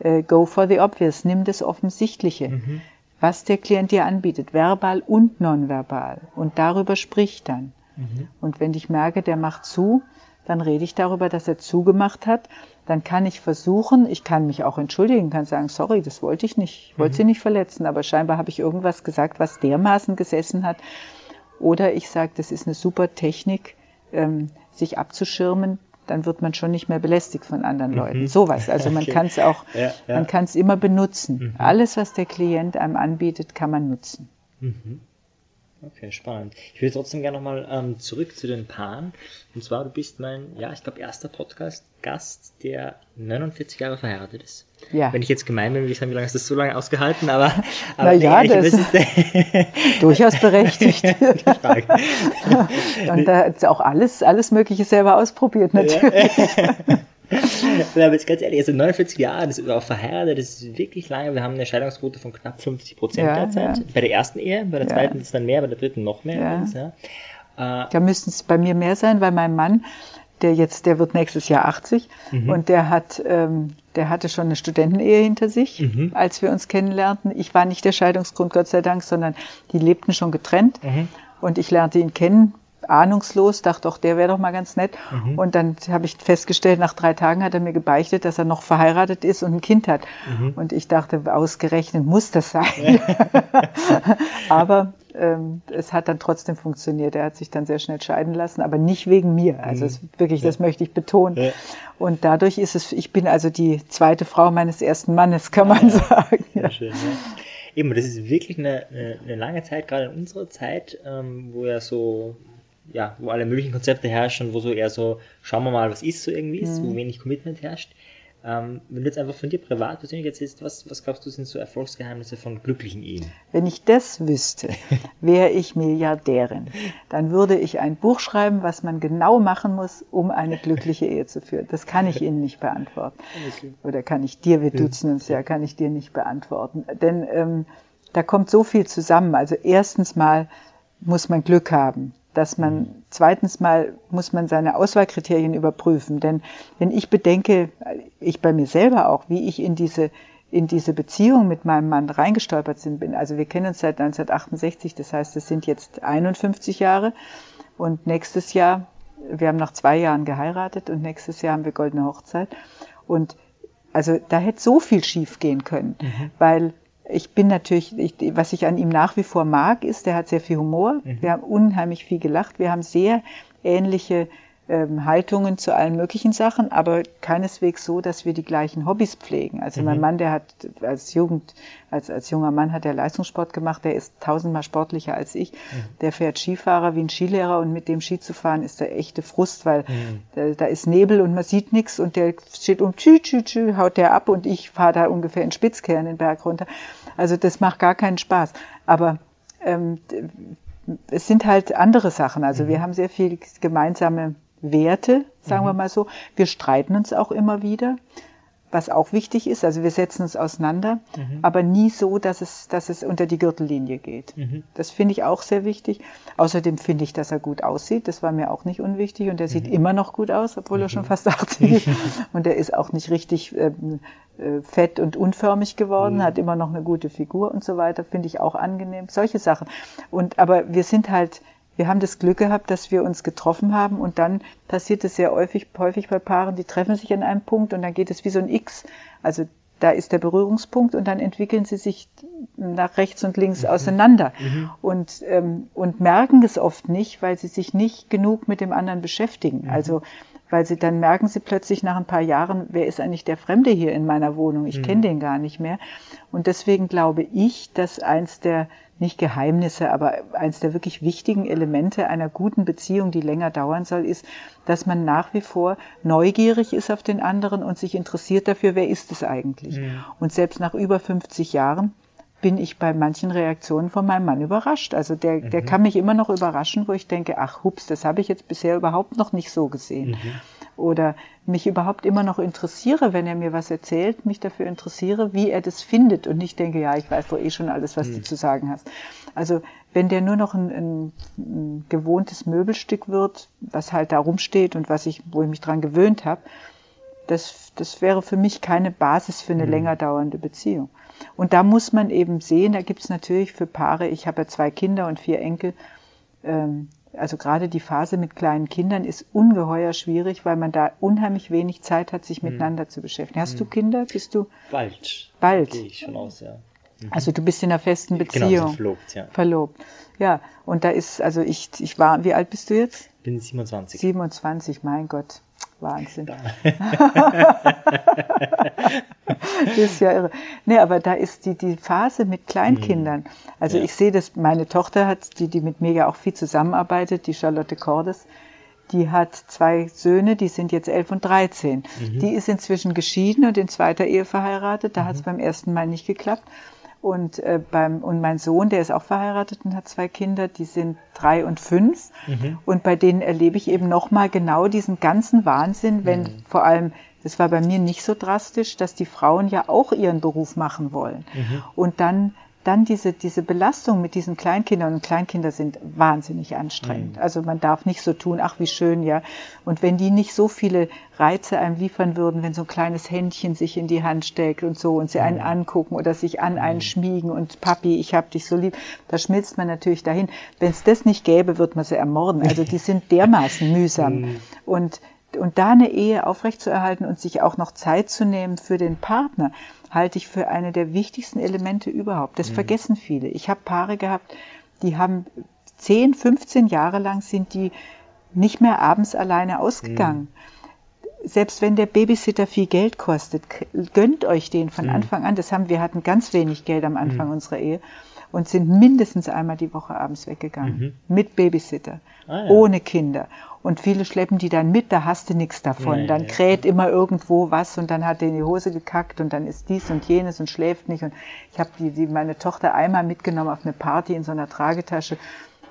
äh, Go for the Obvious, nimm das Offensichtliche. Mhm. Was der Klient dir anbietet, verbal und nonverbal. Und darüber spricht dann. Mhm. Und wenn ich merke, der macht zu, dann rede ich darüber, dass er zugemacht hat. Dann kann ich versuchen, ich kann mich auch entschuldigen, kann sagen, sorry, das wollte ich nicht, ich wollte mhm. sie nicht verletzen, aber scheinbar habe ich irgendwas gesagt, was dermaßen gesessen hat, oder ich sage, das ist eine super Technik, ähm, sich abzuschirmen, dann wird man schon nicht mehr belästigt von anderen mhm. Leuten. Sowas. Also man okay. kann es auch, ja, ja. man kann es immer benutzen. Mhm. Alles, was der Klient einem anbietet, kann man nutzen. Mhm. Okay, spannend. Ich will trotzdem gerne nochmal ähm, zurück zu den Paaren. Und zwar, du bist mein, ja, ich glaube, erster Podcast-Gast, der 49 Jahre verheiratet ist. Ja. Wenn ich jetzt gemein bin, will ich sagen, wie lange hast du das so lange ausgehalten? Aber, aber ja, nee, das ist durchaus berechtigt. Und da hat auch alles, alles Mögliche selber ausprobiert, natürlich. Ja. aber jetzt ganz ehrlich, also 49 Jahre, das ist auch verheiratet, das ist wirklich lange. Wir haben eine Scheidungsquote von knapp 50 Prozent ja, derzeit. Ja. Bei der ersten Ehe, bei der zweiten ist es dann mehr, bei der dritten noch mehr. Übrigens, ja. Äh, da müssten es bei mir mehr sein, weil mein Mann, der jetzt, der wird nächstes Jahr 80 mhm. und der hat, ähm, der hatte schon eine Studentenehe hinter sich, mhm. als wir uns kennenlernten. Ich war nicht der Scheidungsgrund, Gott sei Dank, sondern die lebten schon getrennt mhm. und ich lernte ihn kennen, ahnungslos, dachte doch, der wäre doch mal ganz nett. Mhm. Und dann habe ich festgestellt, nach drei Tagen hat er mir gebeichtet, dass er noch verheiratet ist und ein Kind hat. Mhm. Und ich dachte, ausgerechnet muss das sein. Aber ähm, es hat dann trotzdem funktioniert. Er hat sich dann sehr schnell scheiden lassen, aber nicht wegen mir. Also es, wirklich, das möchte ich betonen. Ja. Und dadurch ist es, ich bin also die zweite Frau meines ersten Mannes, kann man ja, sagen. Ja. Schön, Eben, das ist wirklich eine, eine, eine, lange Zeit, gerade in unserer Zeit, ähm, wo ja so, ja, wo alle möglichen Konzepte herrschen, wo so eher so, schauen wir mal, was ist so irgendwie ist, mhm. wo wenig Commitment herrscht. Ähm, wenn du jetzt einfach von dir privat persönlich erzählst, was, was glaubst du sind so Erfolgsgeheimnisse von glücklichen Ehen? Wenn ich das wüsste, wäre ich Milliardärin. Dann würde ich ein Buch schreiben, was man genau machen muss, um eine glückliche Ehe zu führen. Das kann ich Ihnen nicht beantworten. Oder kann ich dir, wir duzen uns ja, kann ich dir nicht beantworten. Denn ähm, da kommt so viel zusammen. Also erstens mal muss man Glück haben dass man zweitens mal muss man seine Auswahlkriterien überprüfen. Denn wenn ich bedenke, ich bei mir selber auch, wie ich in diese in diese Beziehung mit meinem Mann reingestolpert bin. Also wir kennen uns seit 1968, das heißt, es sind jetzt 51 Jahre und nächstes Jahr, wir haben nach zwei Jahren geheiratet und nächstes Jahr haben wir goldene Hochzeit. Und also da hätte so viel schief gehen können, mhm. weil ich bin natürlich, ich, was ich an ihm nach wie vor mag, ist, der hat sehr viel Humor. Mhm. Wir haben unheimlich viel gelacht. Wir haben sehr ähnliche ähm, Haltungen zu allen möglichen Sachen, aber keineswegs so, dass wir die gleichen Hobbys pflegen. Also mhm. mein Mann, der hat als Jugend, als, als junger Mann hat er Leistungssport gemacht, der ist tausendmal sportlicher als ich. Mhm. Der fährt Skifahrer wie ein Skilehrer und mit dem Ski zu fahren ist der echte Frust, weil mhm. da, da, ist Nebel und man sieht nichts und der steht um tschü, tschü, tschü, haut der ab und ich fahre da ungefähr in Spitzkehren den Berg runter. Also das macht gar keinen Spaß. Aber ähm, es sind halt andere Sachen. Also mhm. wir haben sehr viel gemeinsame Werte, sagen mhm. wir mal so. Wir streiten uns auch immer wieder, was auch wichtig ist. Also wir setzen uns auseinander, mhm. aber nie so, dass es, dass es unter die Gürtellinie geht. Mhm. Das finde ich auch sehr wichtig. Außerdem finde ich, dass er gut aussieht. Das war mir auch nicht unwichtig. Und er sieht mhm. immer noch gut aus, obwohl er schon mhm. fast 80 ist. Und er ist auch nicht richtig ähm, äh, fett und unförmig geworden, mhm. hat immer noch eine gute Figur und so weiter. Finde ich auch angenehm. Solche Sachen. Und aber wir sind halt wir haben das Glück gehabt, dass wir uns getroffen haben und dann passiert es sehr häufig, häufig bei Paaren, die treffen sich an einem Punkt und dann geht es wie so ein X. Also da ist der Berührungspunkt und dann entwickeln sie sich nach rechts und links mhm. auseinander mhm. Und, ähm, und merken es oft nicht, weil sie sich nicht genug mit dem anderen beschäftigen. Mhm. Also weil sie dann merken sie plötzlich nach ein paar Jahren, wer ist eigentlich der Fremde hier in meiner Wohnung? Ich kenne mhm. den gar nicht mehr. Und deswegen glaube ich, dass eins der nicht Geheimnisse, aber eines der wirklich wichtigen Elemente einer guten Beziehung, die länger dauern soll, ist, dass man nach wie vor neugierig ist auf den anderen und sich interessiert dafür, wer ist es eigentlich. Mhm. Und selbst nach über 50 Jahren bin ich bei manchen Reaktionen von meinem Mann überrascht. Also der, mhm. der kann mich immer noch überraschen, wo ich denke, ach hups, das habe ich jetzt bisher überhaupt noch nicht so gesehen. Mhm oder mich überhaupt immer noch interessiere, wenn er mir was erzählt, mich dafür interessiere, wie er das findet und nicht denke, ja, ich weiß doch eh schon alles, was mhm. du zu sagen hast. Also wenn der nur noch ein, ein, ein, gewohntes Möbelstück wird, was halt da rumsteht und was ich, wo ich mich dran gewöhnt habe, das, das wäre für mich keine Basis für eine mhm. länger dauernde Beziehung. Und da muss man eben sehen, da gibt es natürlich für Paare, ich habe ja zwei Kinder und vier Enkel, ähm, also gerade die Phase mit kleinen Kindern ist ungeheuer schwierig, weil man da unheimlich wenig Zeit hat, sich hm. miteinander hm. zu beschäftigen. Hast hm. du Kinder? Bist du? Bald. Bald. Gehe ich schon aus, ja. Mhm. Also du bist in einer festen genau, Beziehung. Genau, verlobt, ja. Verlobt. Ja, und da ist, also ich, ich war, wie alt bist du jetzt? Bin 27. 27, mein Gott. Wahnsinn. das ist ja irre. Nee, aber da ist die, die Phase mit Kleinkindern. Mhm. Also ja. ich sehe das, meine Tochter hat, die, die mit mir ja auch viel zusammenarbeitet, die Charlotte Cordes, die hat zwei Söhne, die sind jetzt elf und dreizehn. Mhm. Die ist inzwischen geschieden und in zweiter Ehe verheiratet. Da mhm. hat es beim ersten Mal nicht geklappt. Und, äh, beim, und mein Sohn, der ist auch verheiratet und hat zwei Kinder, die sind drei und fünf. Mhm. Und bei denen erlebe ich eben nochmal genau diesen ganzen Wahnsinn, wenn mhm. vor allem, das war bei mir nicht so drastisch, dass die Frauen ja auch ihren Beruf machen wollen. Mhm. Und dann dann diese, diese Belastung mit diesen Kleinkindern und Kleinkinder sind wahnsinnig anstrengend. Mhm. Also man darf nicht so tun, ach wie schön, ja. Und wenn die nicht so viele Reize einem liefern würden, wenn so ein kleines Händchen sich in die Hand steckt und so und sie einen mhm. angucken oder sich an einen mhm. schmiegen und Papi, ich hab dich so lieb, da schmilzt man natürlich dahin. Wenn es das nicht gäbe, wird man sie ermorden. Also die sind dermaßen mühsam. Mhm. Und und da eine Ehe aufrechtzuerhalten und sich auch noch Zeit zu nehmen für den Partner, halte ich für eine der wichtigsten Elemente überhaupt. Das mhm. vergessen viele. Ich habe Paare gehabt, die haben 10, 15 Jahre lang sind die nicht mehr abends alleine ausgegangen. Mhm. Selbst wenn der Babysitter viel Geld kostet, gönnt euch den von mhm. Anfang an. Das haben wir hatten ganz wenig Geld am Anfang mhm. unserer Ehe und sind mindestens einmal die Woche abends weggegangen. Mhm. Mit Babysitter. Ah, ja. Ohne Kinder. Und viele schleppen die dann mit, da hast du nichts davon. Nee, dann kräht ja. immer irgendwo was und dann hat er in die Hose gekackt und dann ist dies und jenes und schläft nicht. Und ich habe die, die, meine Tochter einmal mitgenommen auf eine Party in so einer Tragetasche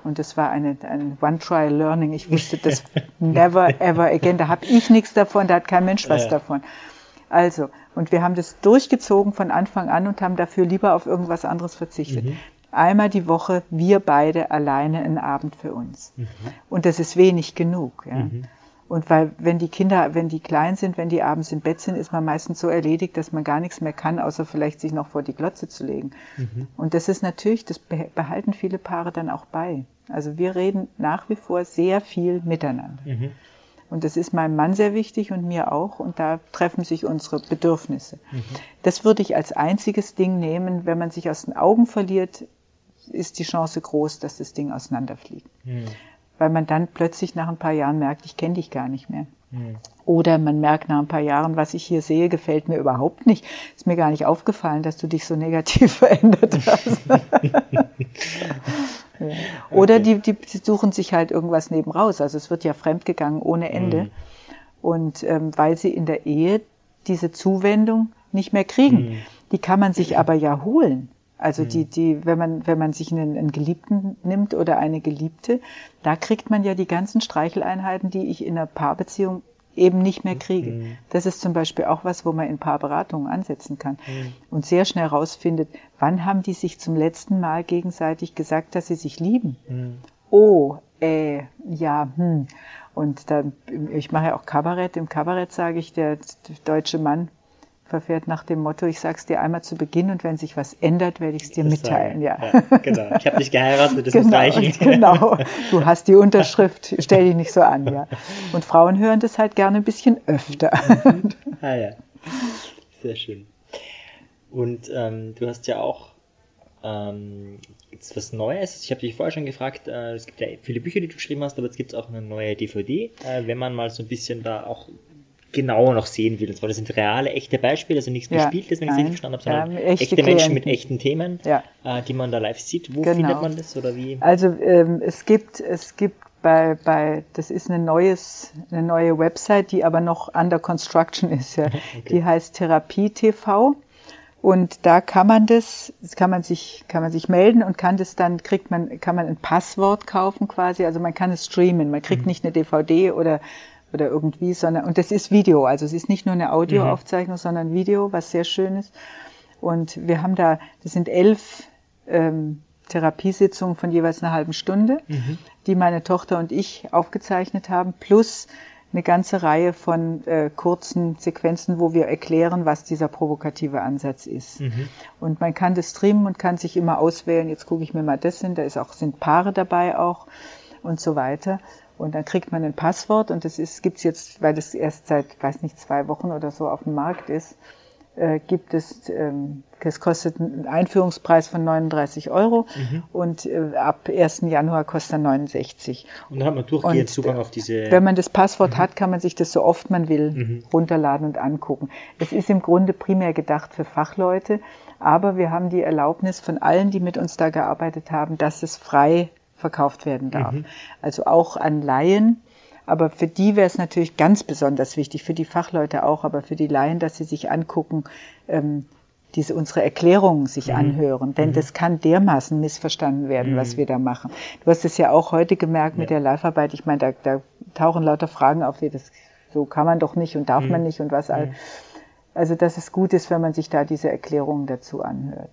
und das war eine, ein One-Trial-Learning. Ich wusste das never ever again. Da habe ich nichts davon, da hat kein Mensch was ja. davon. Also, und wir haben das durchgezogen von Anfang an und haben dafür lieber auf irgendwas anderes verzichtet. Mhm einmal die Woche wir beide alleine einen Abend für uns. Mhm. Und das ist wenig genug. Ja. Mhm. Und weil, wenn die Kinder, wenn die klein sind, wenn die abends im Bett sind, ist man meistens so erledigt, dass man gar nichts mehr kann, außer vielleicht sich noch vor die Glotze zu legen. Mhm. Und das ist natürlich, das behalten viele Paare dann auch bei. Also wir reden nach wie vor sehr viel miteinander. Mhm. Und das ist meinem Mann sehr wichtig und mir auch. Und da treffen sich unsere Bedürfnisse. Mhm. Das würde ich als einziges Ding nehmen, wenn man sich aus den Augen verliert, ist die Chance groß, dass das Ding auseinanderfliegt. Mhm. Weil man dann plötzlich nach ein paar Jahren merkt, ich kenne dich gar nicht mehr. Mhm. Oder man merkt nach ein paar Jahren, was ich hier sehe, gefällt mir überhaupt nicht. Ist mir gar nicht aufgefallen, dass du dich so negativ verändert hast. ja. Oder okay. die, die suchen sich halt irgendwas neben raus. Also es wird ja fremdgegangen ohne Ende. Mhm. Und ähm, weil sie in der Ehe diese Zuwendung nicht mehr kriegen. Mhm. Die kann man sich aber ja holen. Also die, mhm. die, wenn man, wenn man sich einen, einen, Geliebten nimmt oder eine Geliebte, da kriegt man ja die ganzen Streicheleinheiten, die ich in einer Paarbeziehung eben nicht mehr kriege. Mhm. Das ist zum Beispiel auch was, wo man in Paarberatungen ansetzen kann mhm. und sehr schnell herausfindet, wann haben die sich zum letzten Mal gegenseitig gesagt, dass sie sich lieben. Mhm. Oh, äh, ja, hm. Und dann, ich mache ja auch Kabarett. Im Kabarett sage ich, der deutsche Mann verfährt nach dem Motto, ich sag's dir einmal zu Beginn und wenn sich was ändert, werde ich es dir das mitteilen. Ja. ja. genau. Ich habe dich geheiratet, das genau, muss reichen. Genau. Du hast die Unterschrift, stell dich nicht so an, ja. Und Frauen hören das halt gerne ein bisschen öfter. Mhm. ah ja. Sehr schön. Und ähm, du hast ja auch ähm, gibt's was Neues? Ich habe dich vorher schon gefragt, äh, es gibt ja viele Bücher, die du geschrieben hast, aber jetzt gibt es auch eine neue DVD, äh, wenn man mal so ein bisschen da auch genauer noch sehen will. Und zwar, das sind reale, echte Beispiele, also nichts ja, gespieltes, wenn ich es richtig verstanden habe, sondern ja, echte, echte Menschen mit echten Themen, ja. äh, die man da live sieht. Wo genau. findet man das oder wie? Also ähm, es gibt, es gibt bei, bei, das ist eine, neues, eine neue Website, die aber noch under construction ist. Ja. okay. Die heißt Therapie TV. Und da kann man das, das kann man sich, kann man sich melden und kann das dann, kriegt man, kann man ein Passwort kaufen quasi. Also man kann es streamen. Man kriegt mhm. nicht eine DVD oder oder irgendwie, sondern, und das ist Video, also es ist nicht nur eine Audioaufzeichnung, mhm. sondern Video, was sehr schön ist. Und wir haben da, das sind elf ähm, Therapiesitzungen von jeweils einer halben Stunde, mhm. die meine Tochter und ich aufgezeichnet haben, plus eine ganze Reihe von äh, kurzen Sequenzen, wo wir erklären, was dieser provokative Ansatz ist. Mhm. Und man kann das streamen und kann sich immer auswählen, jetzt gucke ich mir mal das hin, da ist auch, sind Paare dabei auch und so weiter. Und dann kriegt man ein Passwort und das ist, gibt's jetzt, weil das erst seit, weiß nicht, zwei Wochen oder so auf dem Markt ist, äh, gibt es, ähm, es kostet einen Einführungspreis von 39 Euro mhm. und äh, ab 1. Januar kostet er 69. Und dann hat man durchgehend und, Zugang auf diese. Wenn man das Passwort mhm. hat, kann man sich das so oft man will mhm. runterladen und angucken. Es ist im Grunde primär gedacht für Fachleute, aber wir haben die Erlaubnis von allen, die mit uns da gearbeitet haben, dass es frei verkauft werden darf. Mhm. Also auch an Laien. Aber für die wäre es natürlich ganz besonders wichtig, für die Fachleute auch, aber für die Laien, dass sie sich angucken, ähm, diese unsere Erklärungen sich mhm. anhören, denn mhm. das kann dermaßen missverstanden werden, mhm. was wir da machen. Du hast es ja auch heute gemerkt ja. mit der Live-Arbeit. Ich meine, da, da, tauchen lauter Fragen auf, wie das so kann man doch nicht und darf man mhm. nicht und was all. Also dass es gut ist, wenn man sich da diese Erklärungen dazu anhört.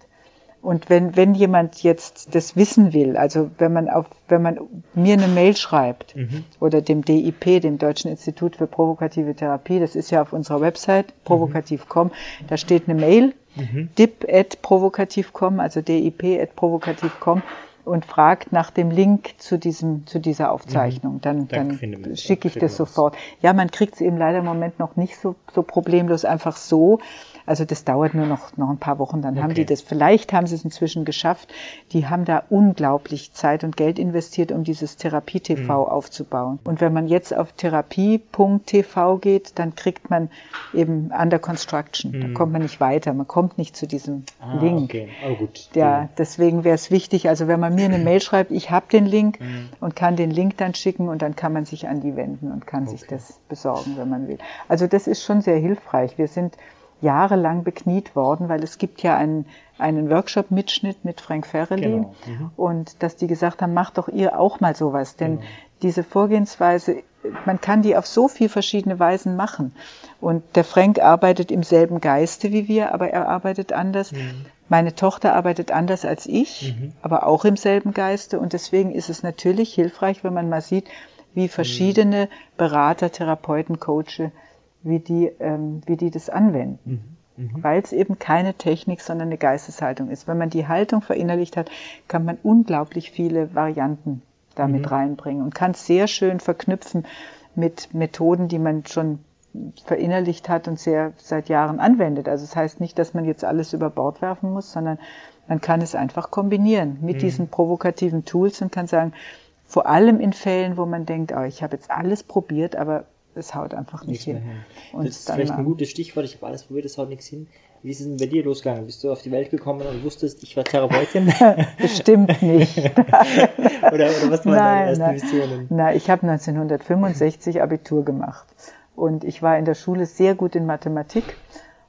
Und wenn, wenn jemand jetzt das wissen will, also wenn man auf, wenn man mir eine Mail schreibt mhm. oder dem DIP, dem Deutschen Institut für provokative Therapie, das ist ja auf unserer Website provokativ.com, da steht eine Mail, mhm. dip.provokativ.com, also dip.provokativ.com und fragt nach dem Link zu diesem zu dieser Aufzeichnung, dann, dann, dann schicke ich das sofort. Ja, man kriegt es eben leider im Moment noch nicht so so problemlos einfach so. Also das dauert nur noch, noch ein paar Wochen, dann okay. haben die das. Vielleicht haben sie es inzwischen geschafft. Die haben da unglaublich Zeit und Geld investiert, um dieses Therapie-TV mhm. aufzubauen. Und wenn man jetzt auf therapie.tv geht, dann kriegt man eben Under Construction. Mhm. Da kommt man nicht weiter. Man kommt nicht zu diesem ah, Link. Okay. Oh, gut. Ja, deswegen wäre es wichtig, also wenn man mir eine Mail schreibt, ich habe den Link mhm. und kann den Link dann schicken und dann kann man sich an die wenden und kann okay. sich das besorgen, wenn man will. Also das ist schon sehr hilfreich. Wir sind jahrelang bekniet worden, weil es gibt ja einen, einen Workshop-Mitschnitt mit Frank Ferrelin genau. mhm. und dass die gesagt haben, macht doch ihr auch mal sowas, denn genau. diese Vorgehensweise, man kann die auf so viele verschiedene Weisen machen. Und der Frank arbeitet im selben Geiste wie wir, aber er arbeitet anders. Mhm. Meine Tochter arbeitet anders als ich, mhm. aber auch im selben Geiste. Und deswegen ist es natürlich hilfreich, wenn man mal sieht, wie verschiedene Berater, Therapeuten, Coaches wie die, ähm, wie die das anwenden. Mhm. Mhm. Weil es eben keine Technik, sondern eine Geisteshaltung ist. Wenn man die Haltung verinnerlicht hat, kann man unglaublich viele Varianten damit mhm. reinbringen und kann es sehr schön verknüpfen mit Methoden, die man schon verinnerlicht hat und sehr seit Jahren anwendet. Also das heißt nicht, dass man jetzt alles über Bord werfen muss, sondern man kann es einfach kombinieren mit mhm. diesen provokativen Tools und kann sagen, vor allem in Fällen, wo man denkt, oh, ich habe jetzt alles probiert, aber es haut einfach nicht hin. hin. Und das ist vielleicht ein gutes Stichwort, ich habe alles probiert, es haut nichts hin. Wie ist es denn bei dir losgegangen? Bist du auf die Welt gekommen und wusstest, ich war Therapeutin? Bestimmt nicht. oder, oder was waren nein, deine ersten Visionen? Nein, ich habe 1965 Abitur gemacht und ich war in der Schule sehr gut in Mathematik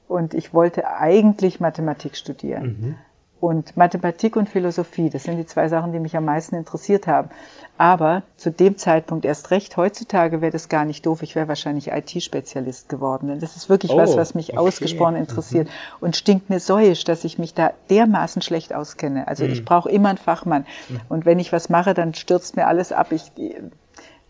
und ich wollte eigentlich Mathematik studieren. Mhm. Und Mathematik und Philosophie, das sind die zwei Sachen, die mich am meisten interessiert haben. Aber zu dem Zeitpunkt erst recht, heutzutage wäre das gar nicht doof. Ich wäre wahrscheinlich IT-Spezialist geworden. Denn das ist wirklich oh, was, was mich okay. ausgesprochen interessiert. Mhm. Und stinkt mir säuisch, dass ich mich da dermaßen schlecht auskenne. Also mhm. ich brauche immer einen Fachmann. Mhm. Und wenn ich was mache, dann stürzt mir alles ab. Ich,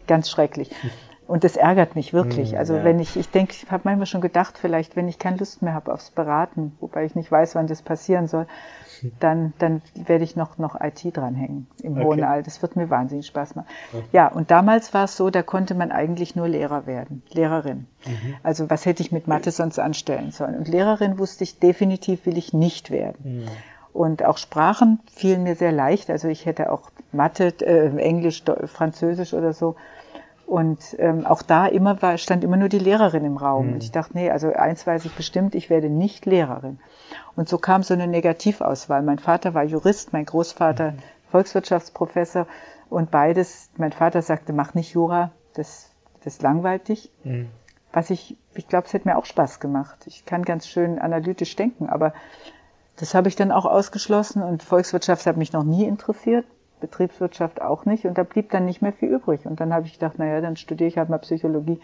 ganz schrecklich. Und das ärgert mich wirklich. Mhm, also ja. wenn ich, ich denke, ich habe manchmal schon gedacht, vielleicht, wenn ich keine Lust mehr habe aufs Beraten, wobei ich nicht weiß, wann das passieren soll, dann, dann werde ich noch, noch IT dranhängen im okay. hohen Alter. Das wird mir wahnsinnig Spaß machen. Okay. Ja, und damals war es so, da konnte man eigentlich nur Lehrer werden, Lehrerin. Mhm. Also was hätte ich mit Mathe sonst anstellen sollen? Und Lehrerin wusste ich definitiv, will ich nicht werden. Mhm. Und auch Sprachen fielen mir sehr leicht. Also ich hätte auch Mathe, äh, Englisch, Französisch oder so. Und ähm, auch da immer war, stand immer nur die Lehrerin im Raum. Mhm. Und ich dachte, nee, also eins weiß ich bestimmt, ich werde nicht Lehrerin. Und so kam so eine Negativauswahl. Mein Vater war Jurist, mein Großvater mhm. Volkswirtschaftsprofessor und beides, mein Vater sagte, mach nicht Jura, das, das langweilt dich. Mhm. Was ich, ich glaube, es hätte mir auch Spaß gemacht. Ich kann ganz schön analytisch denken, aber das habe ich dann auch ausgeschlossen und Volkswirtschaft hat mich noch nie interessiert, Betriebswirtschaft auch nicht und da blieb dann nicht mehr viel übrig. Und dann habe ich gedacht, naja, dann studiere ich halt mal Psychologie,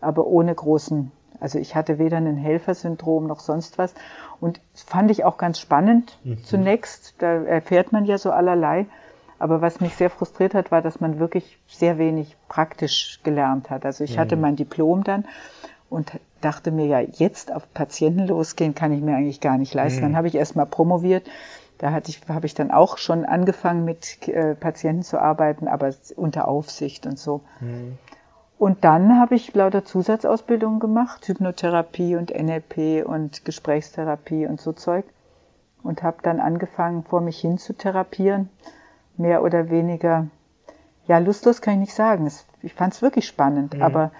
aber ohne großen also ich hatte weder ein Helfersyndrom noch sonst was. Und fand ich auch ganz spannend mhm. zunächst. Da erfährt man ja so allerlei. Aber was mich sehr frustriert hat, war, dass man wirklich sehr wenig praktisch gelernt hat. Also ich mhm. hatte mein Diplom dann und dachte mir, ja, jetzt auf Patienten losgehen kann ich mir eigentlich gar nicht leisten. Mhm. Dann habe ich erst mal promoviert. Da hatte ich, habe ich dann auch schon angefangen mit äh, Patienten zu arbeiten, aber unter Aufsicht und so. Mhm. Und dann habe ich lauter Zusatzausbildungen gemacht, Hypnotherapie und NLP und Gesprächstherapie und so Zeug. Und habe dann angefangen, vor mich hin zu therapieren. Mehr oder weniger, ja, lustlos kann ich nicht sagen. Ich fand es wirklich spannend, mhm. aber,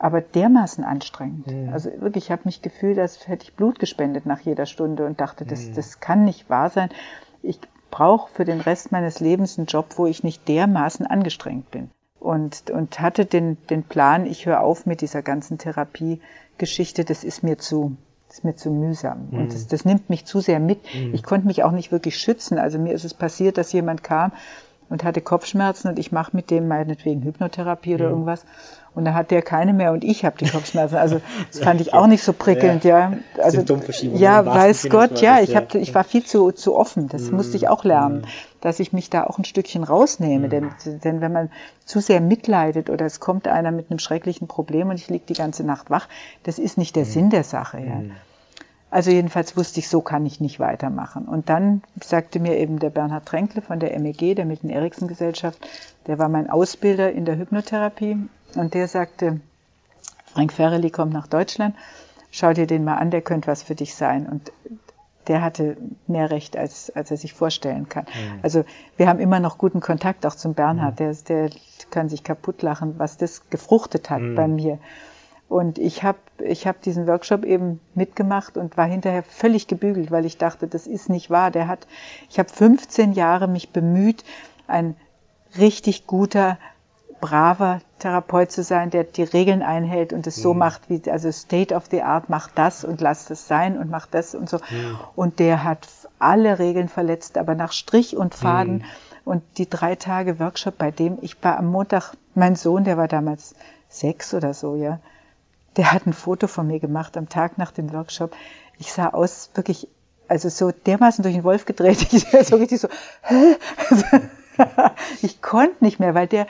aber dermaßen anstrengend. Mhm. Also wirklich, ich habe mich gefühlt, als hätte ich Blut gespendet nach jeder Stunde und dachte, das, mhm. das kann nicht wahr sein. Ich brauche für den Rest meines Lebens einen Job, wo ich nicht dermaßen angestrengt bin und, und hatte den, den Plan, ich höre auf mit dieser ganzen Therapiegeschichte, das ist mir zu, das ist mir zu mühsam. Mhm. Und das, das nimmt mich zu sehr mit. Mhm. Ich konnte mich auch nicht wirklich schützen. Also mir ist es passiert, dass jemand kam und hatte Kopfschmerzen und ich mache mit dem meinetwegen Hypnotherapie oder Mhm. irgendwas. Und dann hat der keine mehr und ich habe die Kopfschmerzen. Also das fand ich auch nicht so prickelnd, ja. Also, ja, weiß Gott, ja, ich, hab, ich war viel zu, zu offen. Das Mhm. musste ich auch lernen, Mhm. dass ich mich da auch ein Stückchen rausnehme. Mhm. Denn, denn wenn man zu sehr mitleidet oder es kommt einer mit einem schrecklichen Problem und ich liege die ganze Nacht wach, das ist nicht der Sinn der Sache. Ja. Mhm. Also jedenfalls wusste ich, so kann ich nicht weitermachen. Und dann sagte mir eben der Bernhard Tränkle von der MEG, der Milton Erickson Gesellschaft, der war mein Ausbilder in der Hypnotherapie und der sagte, Frank Ferrelli kommt nach Deutschland, schau dir den mal an, der könnte was für dich sein. Und der hatte mehr Recht, als, als er sich vorstellen kann. Mhm. Also wir haben immer noch guten Kontakt auch zum Bernhard, der, der kann sich kaputt lachen, was das gefruchtet hat Mhm. bei mir. Und ich habe ich hab diesen Workshop eben mitgemacht und war hinterher völlig gebügelt, weil ich dachte, das ist nicht wahr. Der hat, ich habe 15 Jahre mich bemüht, ein richtig guter, braver Therapeut zu sein, der die Regeln einhält und es so Mhm. macht, wie, also State of the Art, macht das und lasst es sein und macht das und so. Mhm. Und der hat alle Regeln verletzt, aber nach Strich und Faden. Mhm. Und die drei Tage Workshop, bei dem ich war am Montag, mein Sohn, der war damals sechs oder so, ja, der hat ein Foto von mir gemacht am Tag nach dem Workshop. Ich sah aus wirklich, also so dermaßen durch den Wolf gedreht. Ich so richtig so, ich konnte nicht mehr, weil der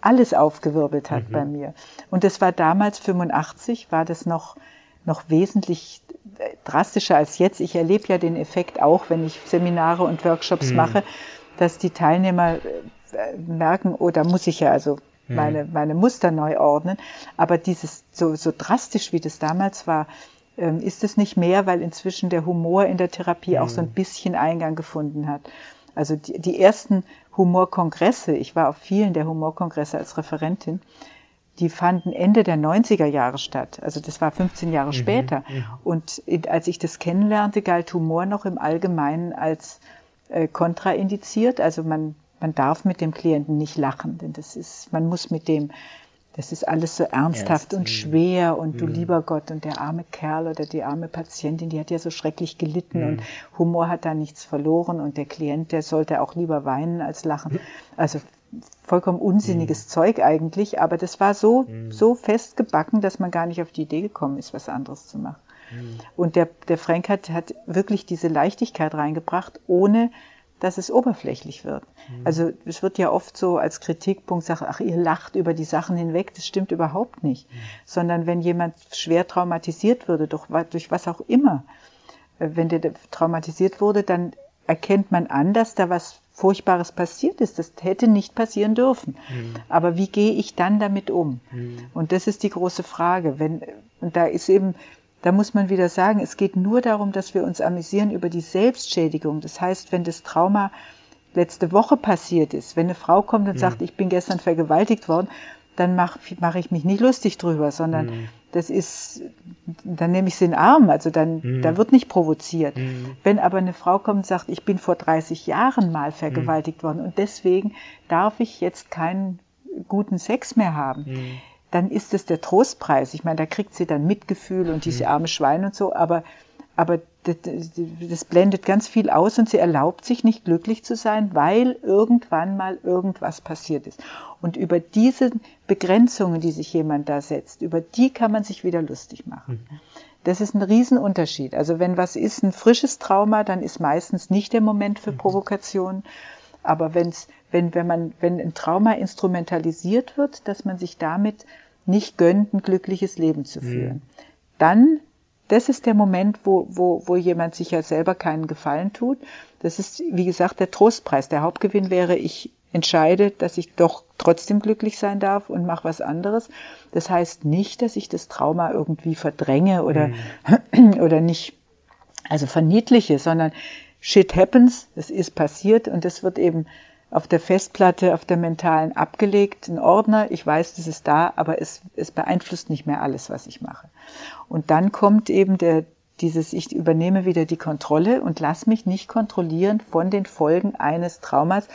alles aufgewirbelt hat Mhm. bei mir. Und das war damals 85, war das noch, noch wesentlich drastischer als jetzt. Ich erlebe ja den Effekt auch, wenn ich Seminare und Workshops Mhm. mache, dass die Teilnehmer äh, merken, oh, da muss ich ja also Mhm. meine, meine Muster neu ordnen. Aber dieses so, so drastisch, wie das damals war, ähm, ist es nicht mehr, weil inzwischen der Humor in der Therapie auch so ein Mhm. bisschen Eingang gefunden hat. Also die, die ersten Humorkongresse, ich war auf vielen der Humorkongresse als Referentin, die fanden Ende der 90er Jahre statt. Also das war 15 Jahre später. mhm. Und als ich das kennenlernte, galt Humor noch im Allgemeinen als äh, kontraindiziert. Also man, man darf mit dem Klienten nicht lachen, denn das ist, man muss mit dem, das ist alles so ernsthaft Ernst, und mhm. schwer und du Mhm. lieber Gott und der arme Kerl oder die arme Patientin, die hat ja so schrecklich gelitten Mhm. und Humor hat da nichts verloren und der Klient, der sollte auch lieber weinen als lachen. Also vollkommen unsinniges Zeug eigentlich, aber das war so, Mhm. so festgebacken, dass man gar nicht auf die Idee gekommen ist, was anderes zu machen. Mhm. Und der, der Frank hat, hat wirklich diese Leichtigkeit reingebracht, ohne dass es oberflächlich wird. Also es wird ja oft so als Kritikpunkt gesagt, ach, ihr lacht über die Sachen hinweg. Das stimmt überhaupt nicht. Sondern wenn jemand schwer traumatisiert würde, durch, durch was auch immer, äh, wenn der traumatisiert wurde, dann erkennt man an, dass da was Furchtbares passiert ist. Das hätte nicht passieren dürfen. Aber wie gehe ich dann damit um? Mhm. Und das ist die große Frage. Wenn, und da ist eben, da muss man wieder sagen, es geht nur darum, dass wir uns amüsieren über die Selbstschädigung. Das heißt, wenn das Trauma letzte Woche passiert ist, wenn eine Frau kommt und sagt, ich bin gestern vergewaltigt worden, dann mache mach ich mich nicht lustig drüber, sondern Mhm. das ist, dann nehme ich sie in den Arm, also dann, Mhm. da wird nicht provoziert. Mhm. Wenn aber eine Frau kommt und sagt, ich bin vor 30 Jahren mal vergewaltigt worden und deswegen darf ich jetzt keinen guten Sex mehr haben, Mhm. Dann ist es der Trostpreis. Ich meine, da kriegt sie dann Mitgefühl und diese arme Schwein und so, aber, aber das, das blendet ganz viel aus und sie erlaubt sich nicht glücklich zu sein, weil irgendwann mal irgendwas passiert ist. Und über diese Begrenzungen, die sich jemand da setzt, über die kann man sich wieder lustig machen. Das ist ein Riesenunterschied. Also wenn was ist, ein frisches Trauma, dann ist meistens nicht der Moment für Provokation. Aber wenn's, wenn, wenn, man, wenn ein Trauma instrumentalisiert wird, dass man sich damit nicht gönnt, ein glückliches Leben zu führen, dann, das ist der Moment, wo, wo, wo jemand sich ja selber keinen Gefallen tut. Das ist, wie gesagt, der Trostpreis. Der Hauptgewinn wäre, ich entscheide, dass ich doch trotzdem glücklich sein darf und mache was anderes. Das heißt nicht, dass ich das Trauma irgendwie verdränge oder, oder nicht, also verniedliche, sondern shit happens, das ist passiert und das wird eben auf der Festplatte, auf der mentalen abgelegt, ein Ordner, ich weiß, das ist da, aber es, es beeinflusst nicht mehr alles, was ich mache. Und dann kommt eben der, dieses, ich übernehme wieder die Kontrolle und lass mich nicht kontrollieren von den Folgen eines Traumas.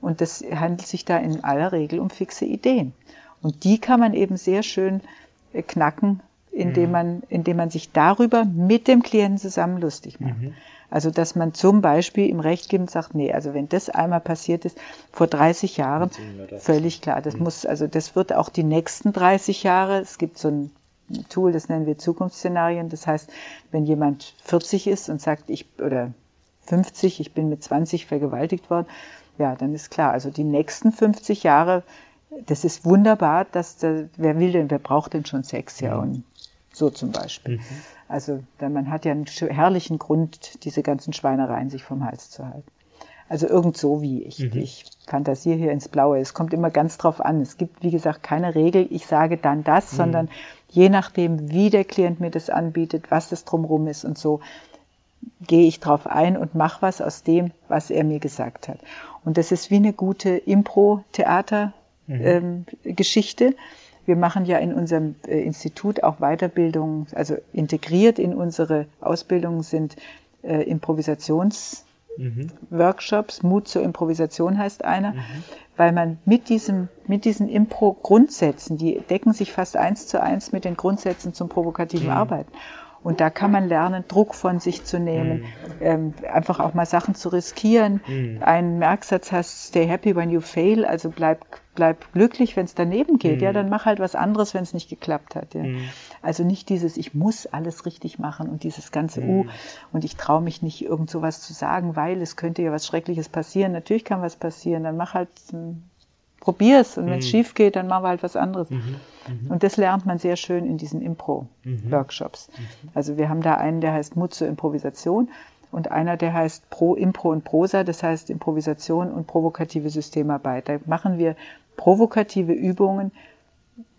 Und das handelt sich da in aller Regel um fixe Ideen. Und die kann man eben sehr schön äh, knacken, indem mhm. man, indem man sich darüber mit dem Klienten zusammen lustig macht. Mhm. Also, dass man zum Beispiel im Recht gibt und sagt, nee, also wenn das einmal passiert ist, vor 30 Jahren, völlig klar, das mhm. muss, also das wird auch die nächsten 30 Jahre, es gibt so ein Tool, das nennen wir Zukunftsszenarien, das heißt, wenn jemand 40 ist und sagt, ich, oder 50, ich bin mit 20 vergewaltigt worden, ja, dann ist klar, also die nächsten 50 Jahre, das ist wunderbar, dass der, wer will denn, wer braucht denn schon Sex, ja, und so zum Beispiel. Mhm. Also man hat ja einen herrlichen Grund, diese ganzen Schweinereien sich vom Hals zu halten. Also irgend so wie ich. Mhm. Ich fantasiere hier ins Blaue. Es kommt immer ganz drauf an. Es gibt, wie gesagt, keine Regel, ich sage dann das, mhm. sondern je nachdem, wie der Klient mir das anbietet, was das drumherum ist und so, gehe ich drauf ein und mache was aus dem, was er mir gesagt hat. Und das ist wie eine gute Impro-Theater-Geschichte. Mhm. Ähm, wir machen ja in unserem äh, Institut auch Weiterbildung, also integriert in unsere Ausbildung sind äh, Improvisationsworkshops. Mhm. Mut zur Improvisation heißt einer, mhm. weil man mit diesem, mit diesen Impro-Grundsätzen, die decken sich fast eins zu eins mit den Grundsätzen zum provokativen mhm. Arbeiten. Und da kann man lernen, Druck von sich zu nehmen, mhm. ähm, einfach auch mal Sachen zu riskieren. Mhm. Ein Merksatz heißt, stay happy when you fail, also bleib, bleib glücklich, wenn es daneben geht. Mhm. Ja, dann mach halt was anderes, wenn es nicht geklappt hat. Ja. Mhm. Also nicht dieses, ich muss alles richtig machen und dieses ganze Uh und ich traue mich nicht, irgend sowas zu sagen, weil es könnte ja was Schreckliches passieren. Natürlich kann was passieren, dann mach halt hm, probier's und wenn es mhm. schief geht, dann machen wir halt was anderes. Mhm. Mhm. Und das lernt man sehr schön in diesen Impro-Workshops. Mhm. mhm. Also wir haben da einen, der heißt Mut zur Improvisation und einer, der heißt Pro, Impro und Prosa, das heißt Improvisation und provokative Systemarbeit. Da machen wir provokative Übungen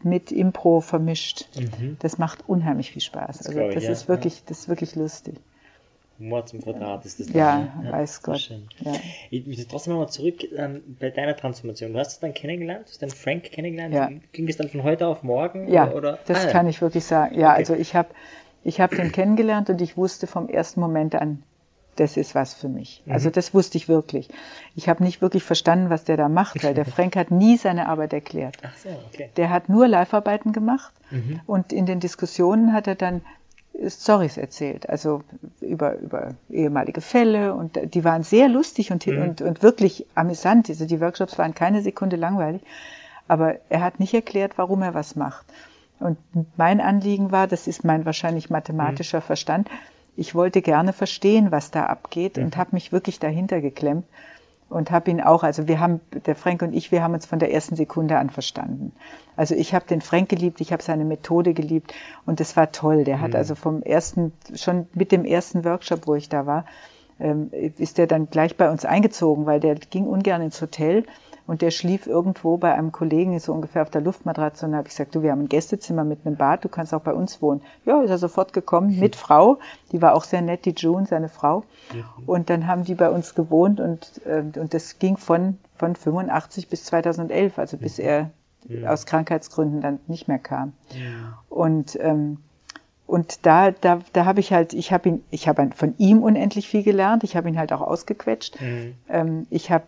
mit Impro vermischt. Mhm. Das macht unheimlich viel Spaß. Das also das, ich, ist wirklich, das ist wirklich lustig. Humor zum Quadrat ist das. Ja, dann, ja, weiß Gott. Ja. Ich möchte trotzdem nochmal zurück ähm, bei deiner Transformation. Du hast es dann kennengelernt, du hast dann Frank kennengelernt. Ja. Ging es dann von heute auf morgen? Ja, oder? das ah, kann ich wirklich sagen. Ja, okay. also ich habe ich hab den kennengelernt und ich wusste vom ersten Moment an, das ist was für mich. Mhm. Also das wusste ich wirklich. Ich habe nicht wirklich verstanden, was der da macht, weil der Frank hat nie seine Arbeit erklärt. Ach so, okay. Der hat nur Live-Arbeiten gemacht mhm. und in den Diskussionen hat er dann Stories erzählt, also über, über ehemalige Fälle und die waren sehr lustig und, mhm. und, und wirklich amüsant. Also die Workshops waren keine Sekunde langweilig, aber er hat nicht erklärt, warum er was macht. Und mein Anliegen war, das ist mein wahrscheinlich mathematischer mhm. Verstand, ich wollte gerne verstehen, was da abgeht mhm. und habe mich wirklich dahinter geklemmt und habe ihn auch, also wir haben, der Frank und ich, wir haben uns von der ersten Sekunde an verstanden. Also ich habe den Frank geliebt, ich habe seine Methode geliebt und es war toll. Der mhm. hat also vom ersten, schon mit dem ersten Workshop, wo ich da war, ähm, ist der dann gleich bei uns eingezogen, weil der ging ungern ins Hotel und der schlief irgendwo bei einem Kollegen so ungefähr auf der Luftmatratze und da habe ich gesagt, du, wir haben ein Gästezimmer mit einem Bad, du kannst auch bei uns wohnen. Ja, ist er sofort gekommen mit Frau, die war auch sehr nett, die June, seine Frau. Und dann haben die bei uns gewohnt und, äh, und das ging von, von 85 bis 2011, also bis er ja. aus Krankheitsgründen dann nicht mehr kam. Ja. Und ähm, und da, da, da habe ich halt, ich habe ihn, ich habe von ihm unendlich viel gelernt. Ich habe ihn halt auch ausgequetscht. Mhm. Ähm, ich habe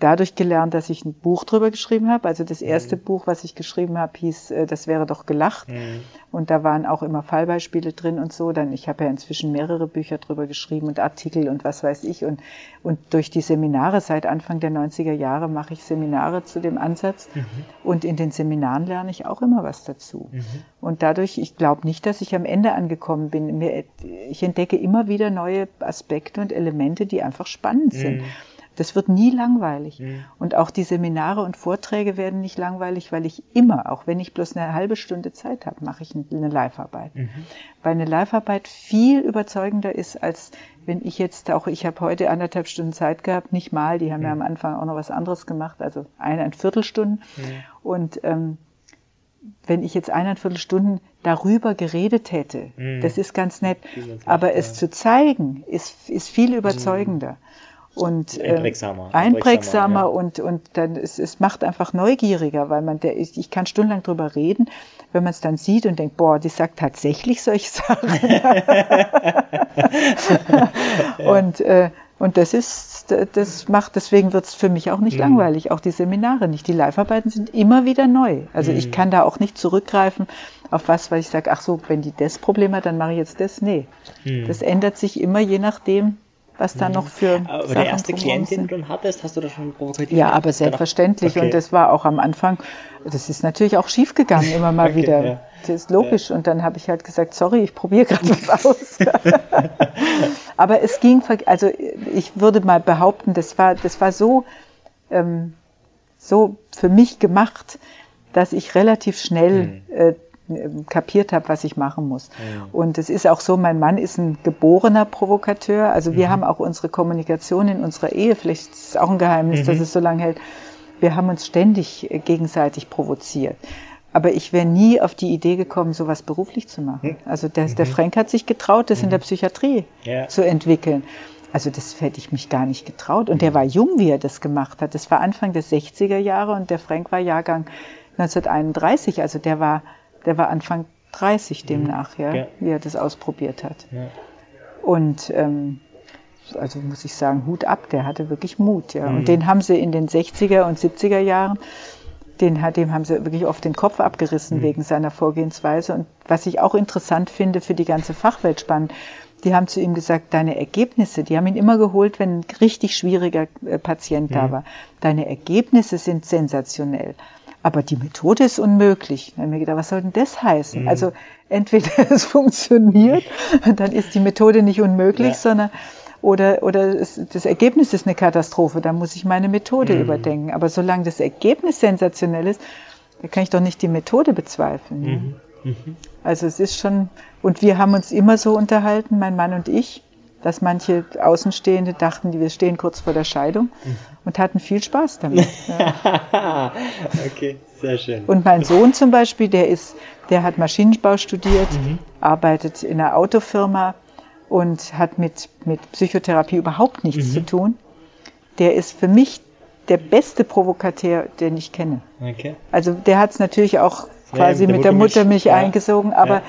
dadurch gelernt, dass ich ein Buch drüber geschrieben habe. Also das erste mhm. Buch, was ich geschrieben habe, hieß äh, Das wäre doch gelacht. Mhm. Und da waren auch immer Fallbeispiele drin und so. Dann, ich habe ja inzwischen mehrere Bücher drüber geschrieben und Artikel und was weiß ich. Und, und durch die Seminare seit Anfang der 90er Jahre mache ich Seminare zu dem Ansatz. Mhm. Und in den Seminaren lerne ich auch immer was dazu. Mhm. Und dadurch, ich glaube nicht, dass ich am Ende angekommen bin. Ich entdecke immer wieder neue Aspekte und Elemente, die einfach spannend sind. Mhm. Das wird nie langweilig. Mhm. Und auch die Seminare und Vorträge werden nicht langweilig, weil ich immer, auch wenn ich bloß eine halbe Stunde Zeit habe, mache ich eine Live-Arbeit. Mhm. Weil eine Live-Arbeit viel überzeugender ist, als wenn ich jetzt auch, ich habe heute anderthalb Stunden Zeit gehabt, nicht mal, die haben mhm. ja am Anfang auch noch was anderes gemacht, also eine, Viertelstunden. Mhm. Und ähm, wenn ich jetzt eineinviertel Stunden darüber geredet hätte, mm. das ist ganz nett, aber es zu zeigen, ist, ist viel überzeugender. Und äh, einprägsamer, einprägsamer ja. und und dann es, es macht einfach neugieriger, weil man der ist, ich kann stundenlang drüber reden, wenn man es dann sieht und denkt, boah, die sagt tatsächlich solche Sachen. und äh, Und das ist, das macht, deswegen wird es für mich auch nicht mhm. langweilig, auch die Seminare nicht. Die Live-Arbeiten sind immer wieder neu. Also mhm. ich kann da auch nicht zurückgreifen auf was, weil ich sage, ach so, wenn die das Problem hat, dann mache ich jetzt das. Nee. Mhm. Das ändert sich immer je nachdem, was da noch für. Aber Sachen der erste Klient, den du dann hattest, hast du da schon provokativ? Ja, aber selbstverständlich. Okay. Und das war auch am Anfang, das ist natürlich auch schief gegangen, immer mal okay, wieder. Ja. Das ist logisch. Ja. Und dann habe ich halt gesagt, sorry, ich probiere gerade was aus. aber es ging, also ich würde mal behaupten, das war, das war so, ähm, so für mich gemacht, dass ich relativ schnell hm. äh, kapiert habe, was ich machen muss. Ja. Und es ist auch so, mein Mann ist ein geborener Provokateur. Also wir mhm. haben auch unsere Kommunikation in unserer Ehe, vielleicht ist es auch ein Geheimnis, mhm. dass es so lange hält. Wir haben uns ständig äh, gegenseitig provoziert. Aber ich wäre nie auf die Idee gekommen, sowas beruflich zu machen. Mhm. Also der, der mhm. Frank hat sich getraut, das in der mhm. Psychiatrie ja. zu entwickeln. Also das hätte ich mich gar nicht getraut. Und der war jung, wie er das gemacht hat. Das war Anfang der 60er Jahre und der Frank war Jahrgang 1931. Also der war der war Anfang 30 demnach, ja, ja. wie er das ausprobiert hat. Ja. Und ähm, also muss ich sagen, Hut ab, der hatte wirklich Mut, ja. Mhm. Und den haben sie in den 60er und 70er Jahren, den, dem haben sie wirklich oft den Kopf abgerissen mhm. wegen seiner Vorgehensweise. Und was ich auch interessant finde für die ganze Fachwelt spannend, die haben zu ihm gesagt, deine Ergebnisse, die haben ihn immer geholt, wenn ein richtig schwieriger äh, Patient mhm. da war. Deine Ergebnisse sind sensationell aber die Methode ist unmöglich. Dann habe ich mir gedacht, was soll denn das heißen? Mhm. Also entweder es funktioniert, dann ist die Methode nicht unmöglich, ja. sondern oder, oder es, das Ergebnis ist eine Katastrophe, dann muss ich meine Methode mhm. überdenken. Aber solange das Ergebnis sensationell ist, dann kann ich doch nicht die Methode bezweifeln. Mhm. mhm. Also es ist schon, und wir haben uns immer so unterhalten, mein Mann und ich, dass manche Außenstehende dachten, wir stehen kurz vor der Scheidung mhm. und hatten viel Spaß damit. Ja. okay, sehr schön. Und mein Sohn zum Beispiel, der ist, der hat Maschinenbau studiert, mhm. arbeitet in einer Autofirma und hat mit, mit Psychotherapie überhaupt nichts mhm. zu tun. Der ist für mich der beste Provokateur, den ich kenne. Okay. Also der hat es natürlich auch quasi ja, mit der Muttermilch ja. eingesogen, aber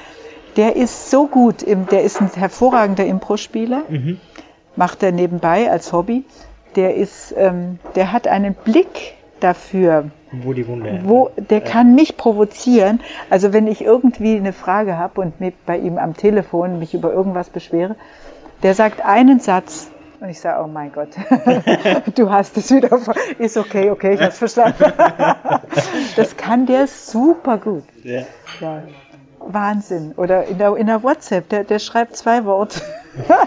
der ist so gut, der ist ein hervorragender Impro-Spieler, mhm. macht er nebenbei als Hobby. Der ist, ähm, der hat einen Blick dafür. Wo die Wunde. Wo, der kann mich provozieren. Also wenn ich irgendwie eine Frage habe und mit bei ihm am Telefon mich über irgendwas beschwere, der sagt einen Satz und ich sage, oh mein Gott, du hast es wieder. Ist okay, okay, ich habe es verstanden. das kann der super gut. Ja. ja. Wahnsinn. Oder in der, in der WhatsApp, der, der schreibt zwei Worte.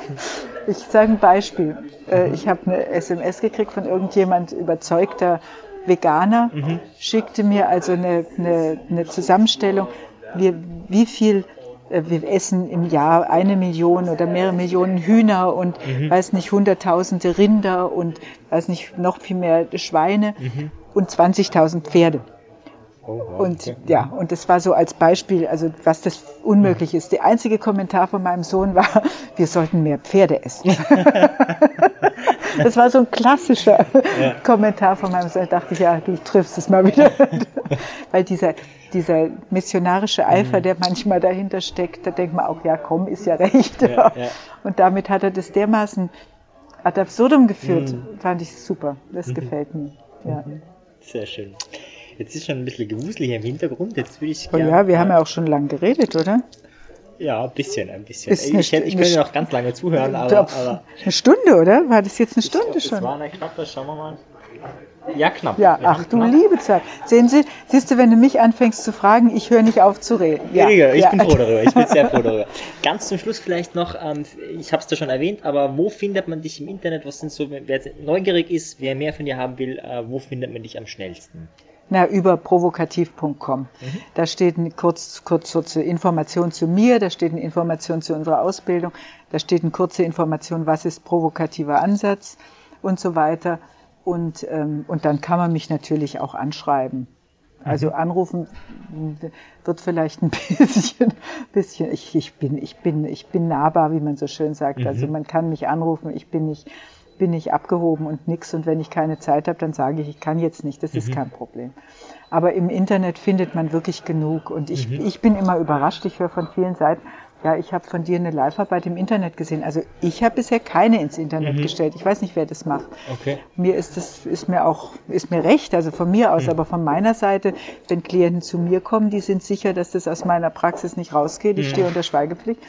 ich sage ein Beispiel. Äh, ich habe eine SMS gekriegt von irgendjemand überzeugter Veganer, mhm. schickte mir also eine, eine, eine Zusammenstellung, wie, wie viel äh, wir essen im Jahr eine Million oder mehrere Millionen Hühner und mhm. weiß nicht, hunderttausende Rinder und weiß nicht, noch viel mehr Schweine mhm. und 20.000 Pferde. Oh, wow, und ja, und das war so als Beispiel, also was das unmöglich ist. Der einzige Kommentar von meinem Sohn war, wir sollten mehr Pferde essen. das war so ein klassischer ja. Kommentar von meinem Sohn. Da dachte ich, ja, du triffst es mal wieder. Weil dieser, dieser missionarische Eifer, mhm. der manchmal dahinter steckt, da denkt man auch, ja komm, ist ja recht. Ja, ja. Und damit hat er das dermaßen ad absurdum geführt. Mhm. Fand ich super. Das mhm. gefällt mir. Ja. Sehr schön. Jetzt ist schon ein bisschen gewuselig im Hintergrund. Jetzt würde ich oh ja, wir haben ja auch schon lange geredet, oder? Ja, ein bisschen, ein bisschen. Ist ich, hätte, ich könnte noch ganz lange zuhören, aber, aber, Eine Stunde, oder? War das jetzt eine Stunde ich, schon? Das war eine knappe, schauen wir mal. Ja, knapp. Ja, ja ach du knapp. liebe Zeit. Sehen Sie, siehst du, wenn du mich anfängst zu fragen, ich höre nicht auf zu reden. Ja, ja ich ja. bin froh darüber. Ich bin sehr froh darüber. Ganz zum Schluss vielleicht noch, ähm, ich habe es da schon erwähnt, aber wo findet man dich im Internet? Was sind so, wer neugierig ist, wer mehr von dir haben will, äh, wo findet man dich am schnellsten? Na, über provokativ.com. Mhm. Da steht eine kurz, kurz, kurze Information zu mir, da steht eine Information zu unserer Ausbildung, da steht eine kurze Information, was ist provokativer Ansatz und so weiter. Und, ähm, und dann kann man mich natürlich auch anschreiben. Also mhm. anrufen wird vielleicht ein bisschen, bisschen ich, ich, bin, ich, bin, ich bin nahbar, wie man so schön sagt. Also mhm. Also man kann mich anrufen, ich bin nicht bin ich abgehoben und nix. Und wenn ich keine Zeit habe, dann sage ich, ich kann jetzt nicht. Das mhm. ist kein Problem. Aber im Internet findet man wirklich genug. Und ich, mhm. ich bin immer überrascht. Ich höre von vielen Seiten, Ja, ich habe von dir eine Live-Arbeit im Internet gesehen. Also ich habe bisher keine ins Internet mhm. gestellt. Ich weiß nicht, wer das macht. Okay. Mir ist das ist mir auch ist mir recht, also von mir aus, mhm. aber von meiner Seite, wenn Klienten zu mir kommen, die sind sicher, dass das aus meiner Praxis nicht rausgeht. Ich mhm. stehe unter Schweigepflicht.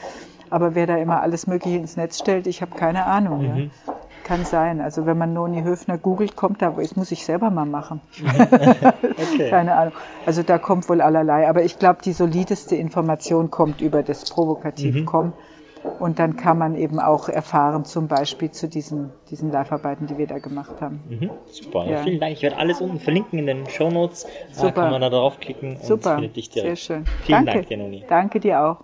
Aber wer da immer alles Mögliche ins Netz stellt, ich habe keine Ahnung. Ja. Kann sein. Also wenn man Noni Höfner googelt, kommt da, das muss ich selber mal machen. okay. Keine Ahnung. Also da kommt wohl allerlei. Aber ich glaube, die solideste Information kommt über das Provokativ.com. Mhm. Und dann kann man eben auch erfahren, zum Beispiel zu diesen, diesen Live-Arbeiten, die wir da gemacht haben. Mhm, super, ja. vielen Dank. Ich werde alles unten verlinken in den Show Notes. Da kann man da draufklicken und super. findet dich direkt. Sehr schön. Vielen Danke. Dank, Janoni. Danke dir auch.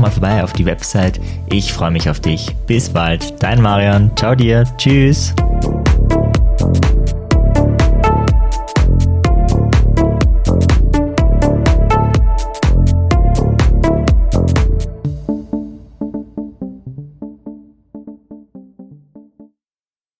mal vorbei auf die Website. Ich freue mich auf dich. Bis bald. Dein Marian. Ciao dir. Tschüss.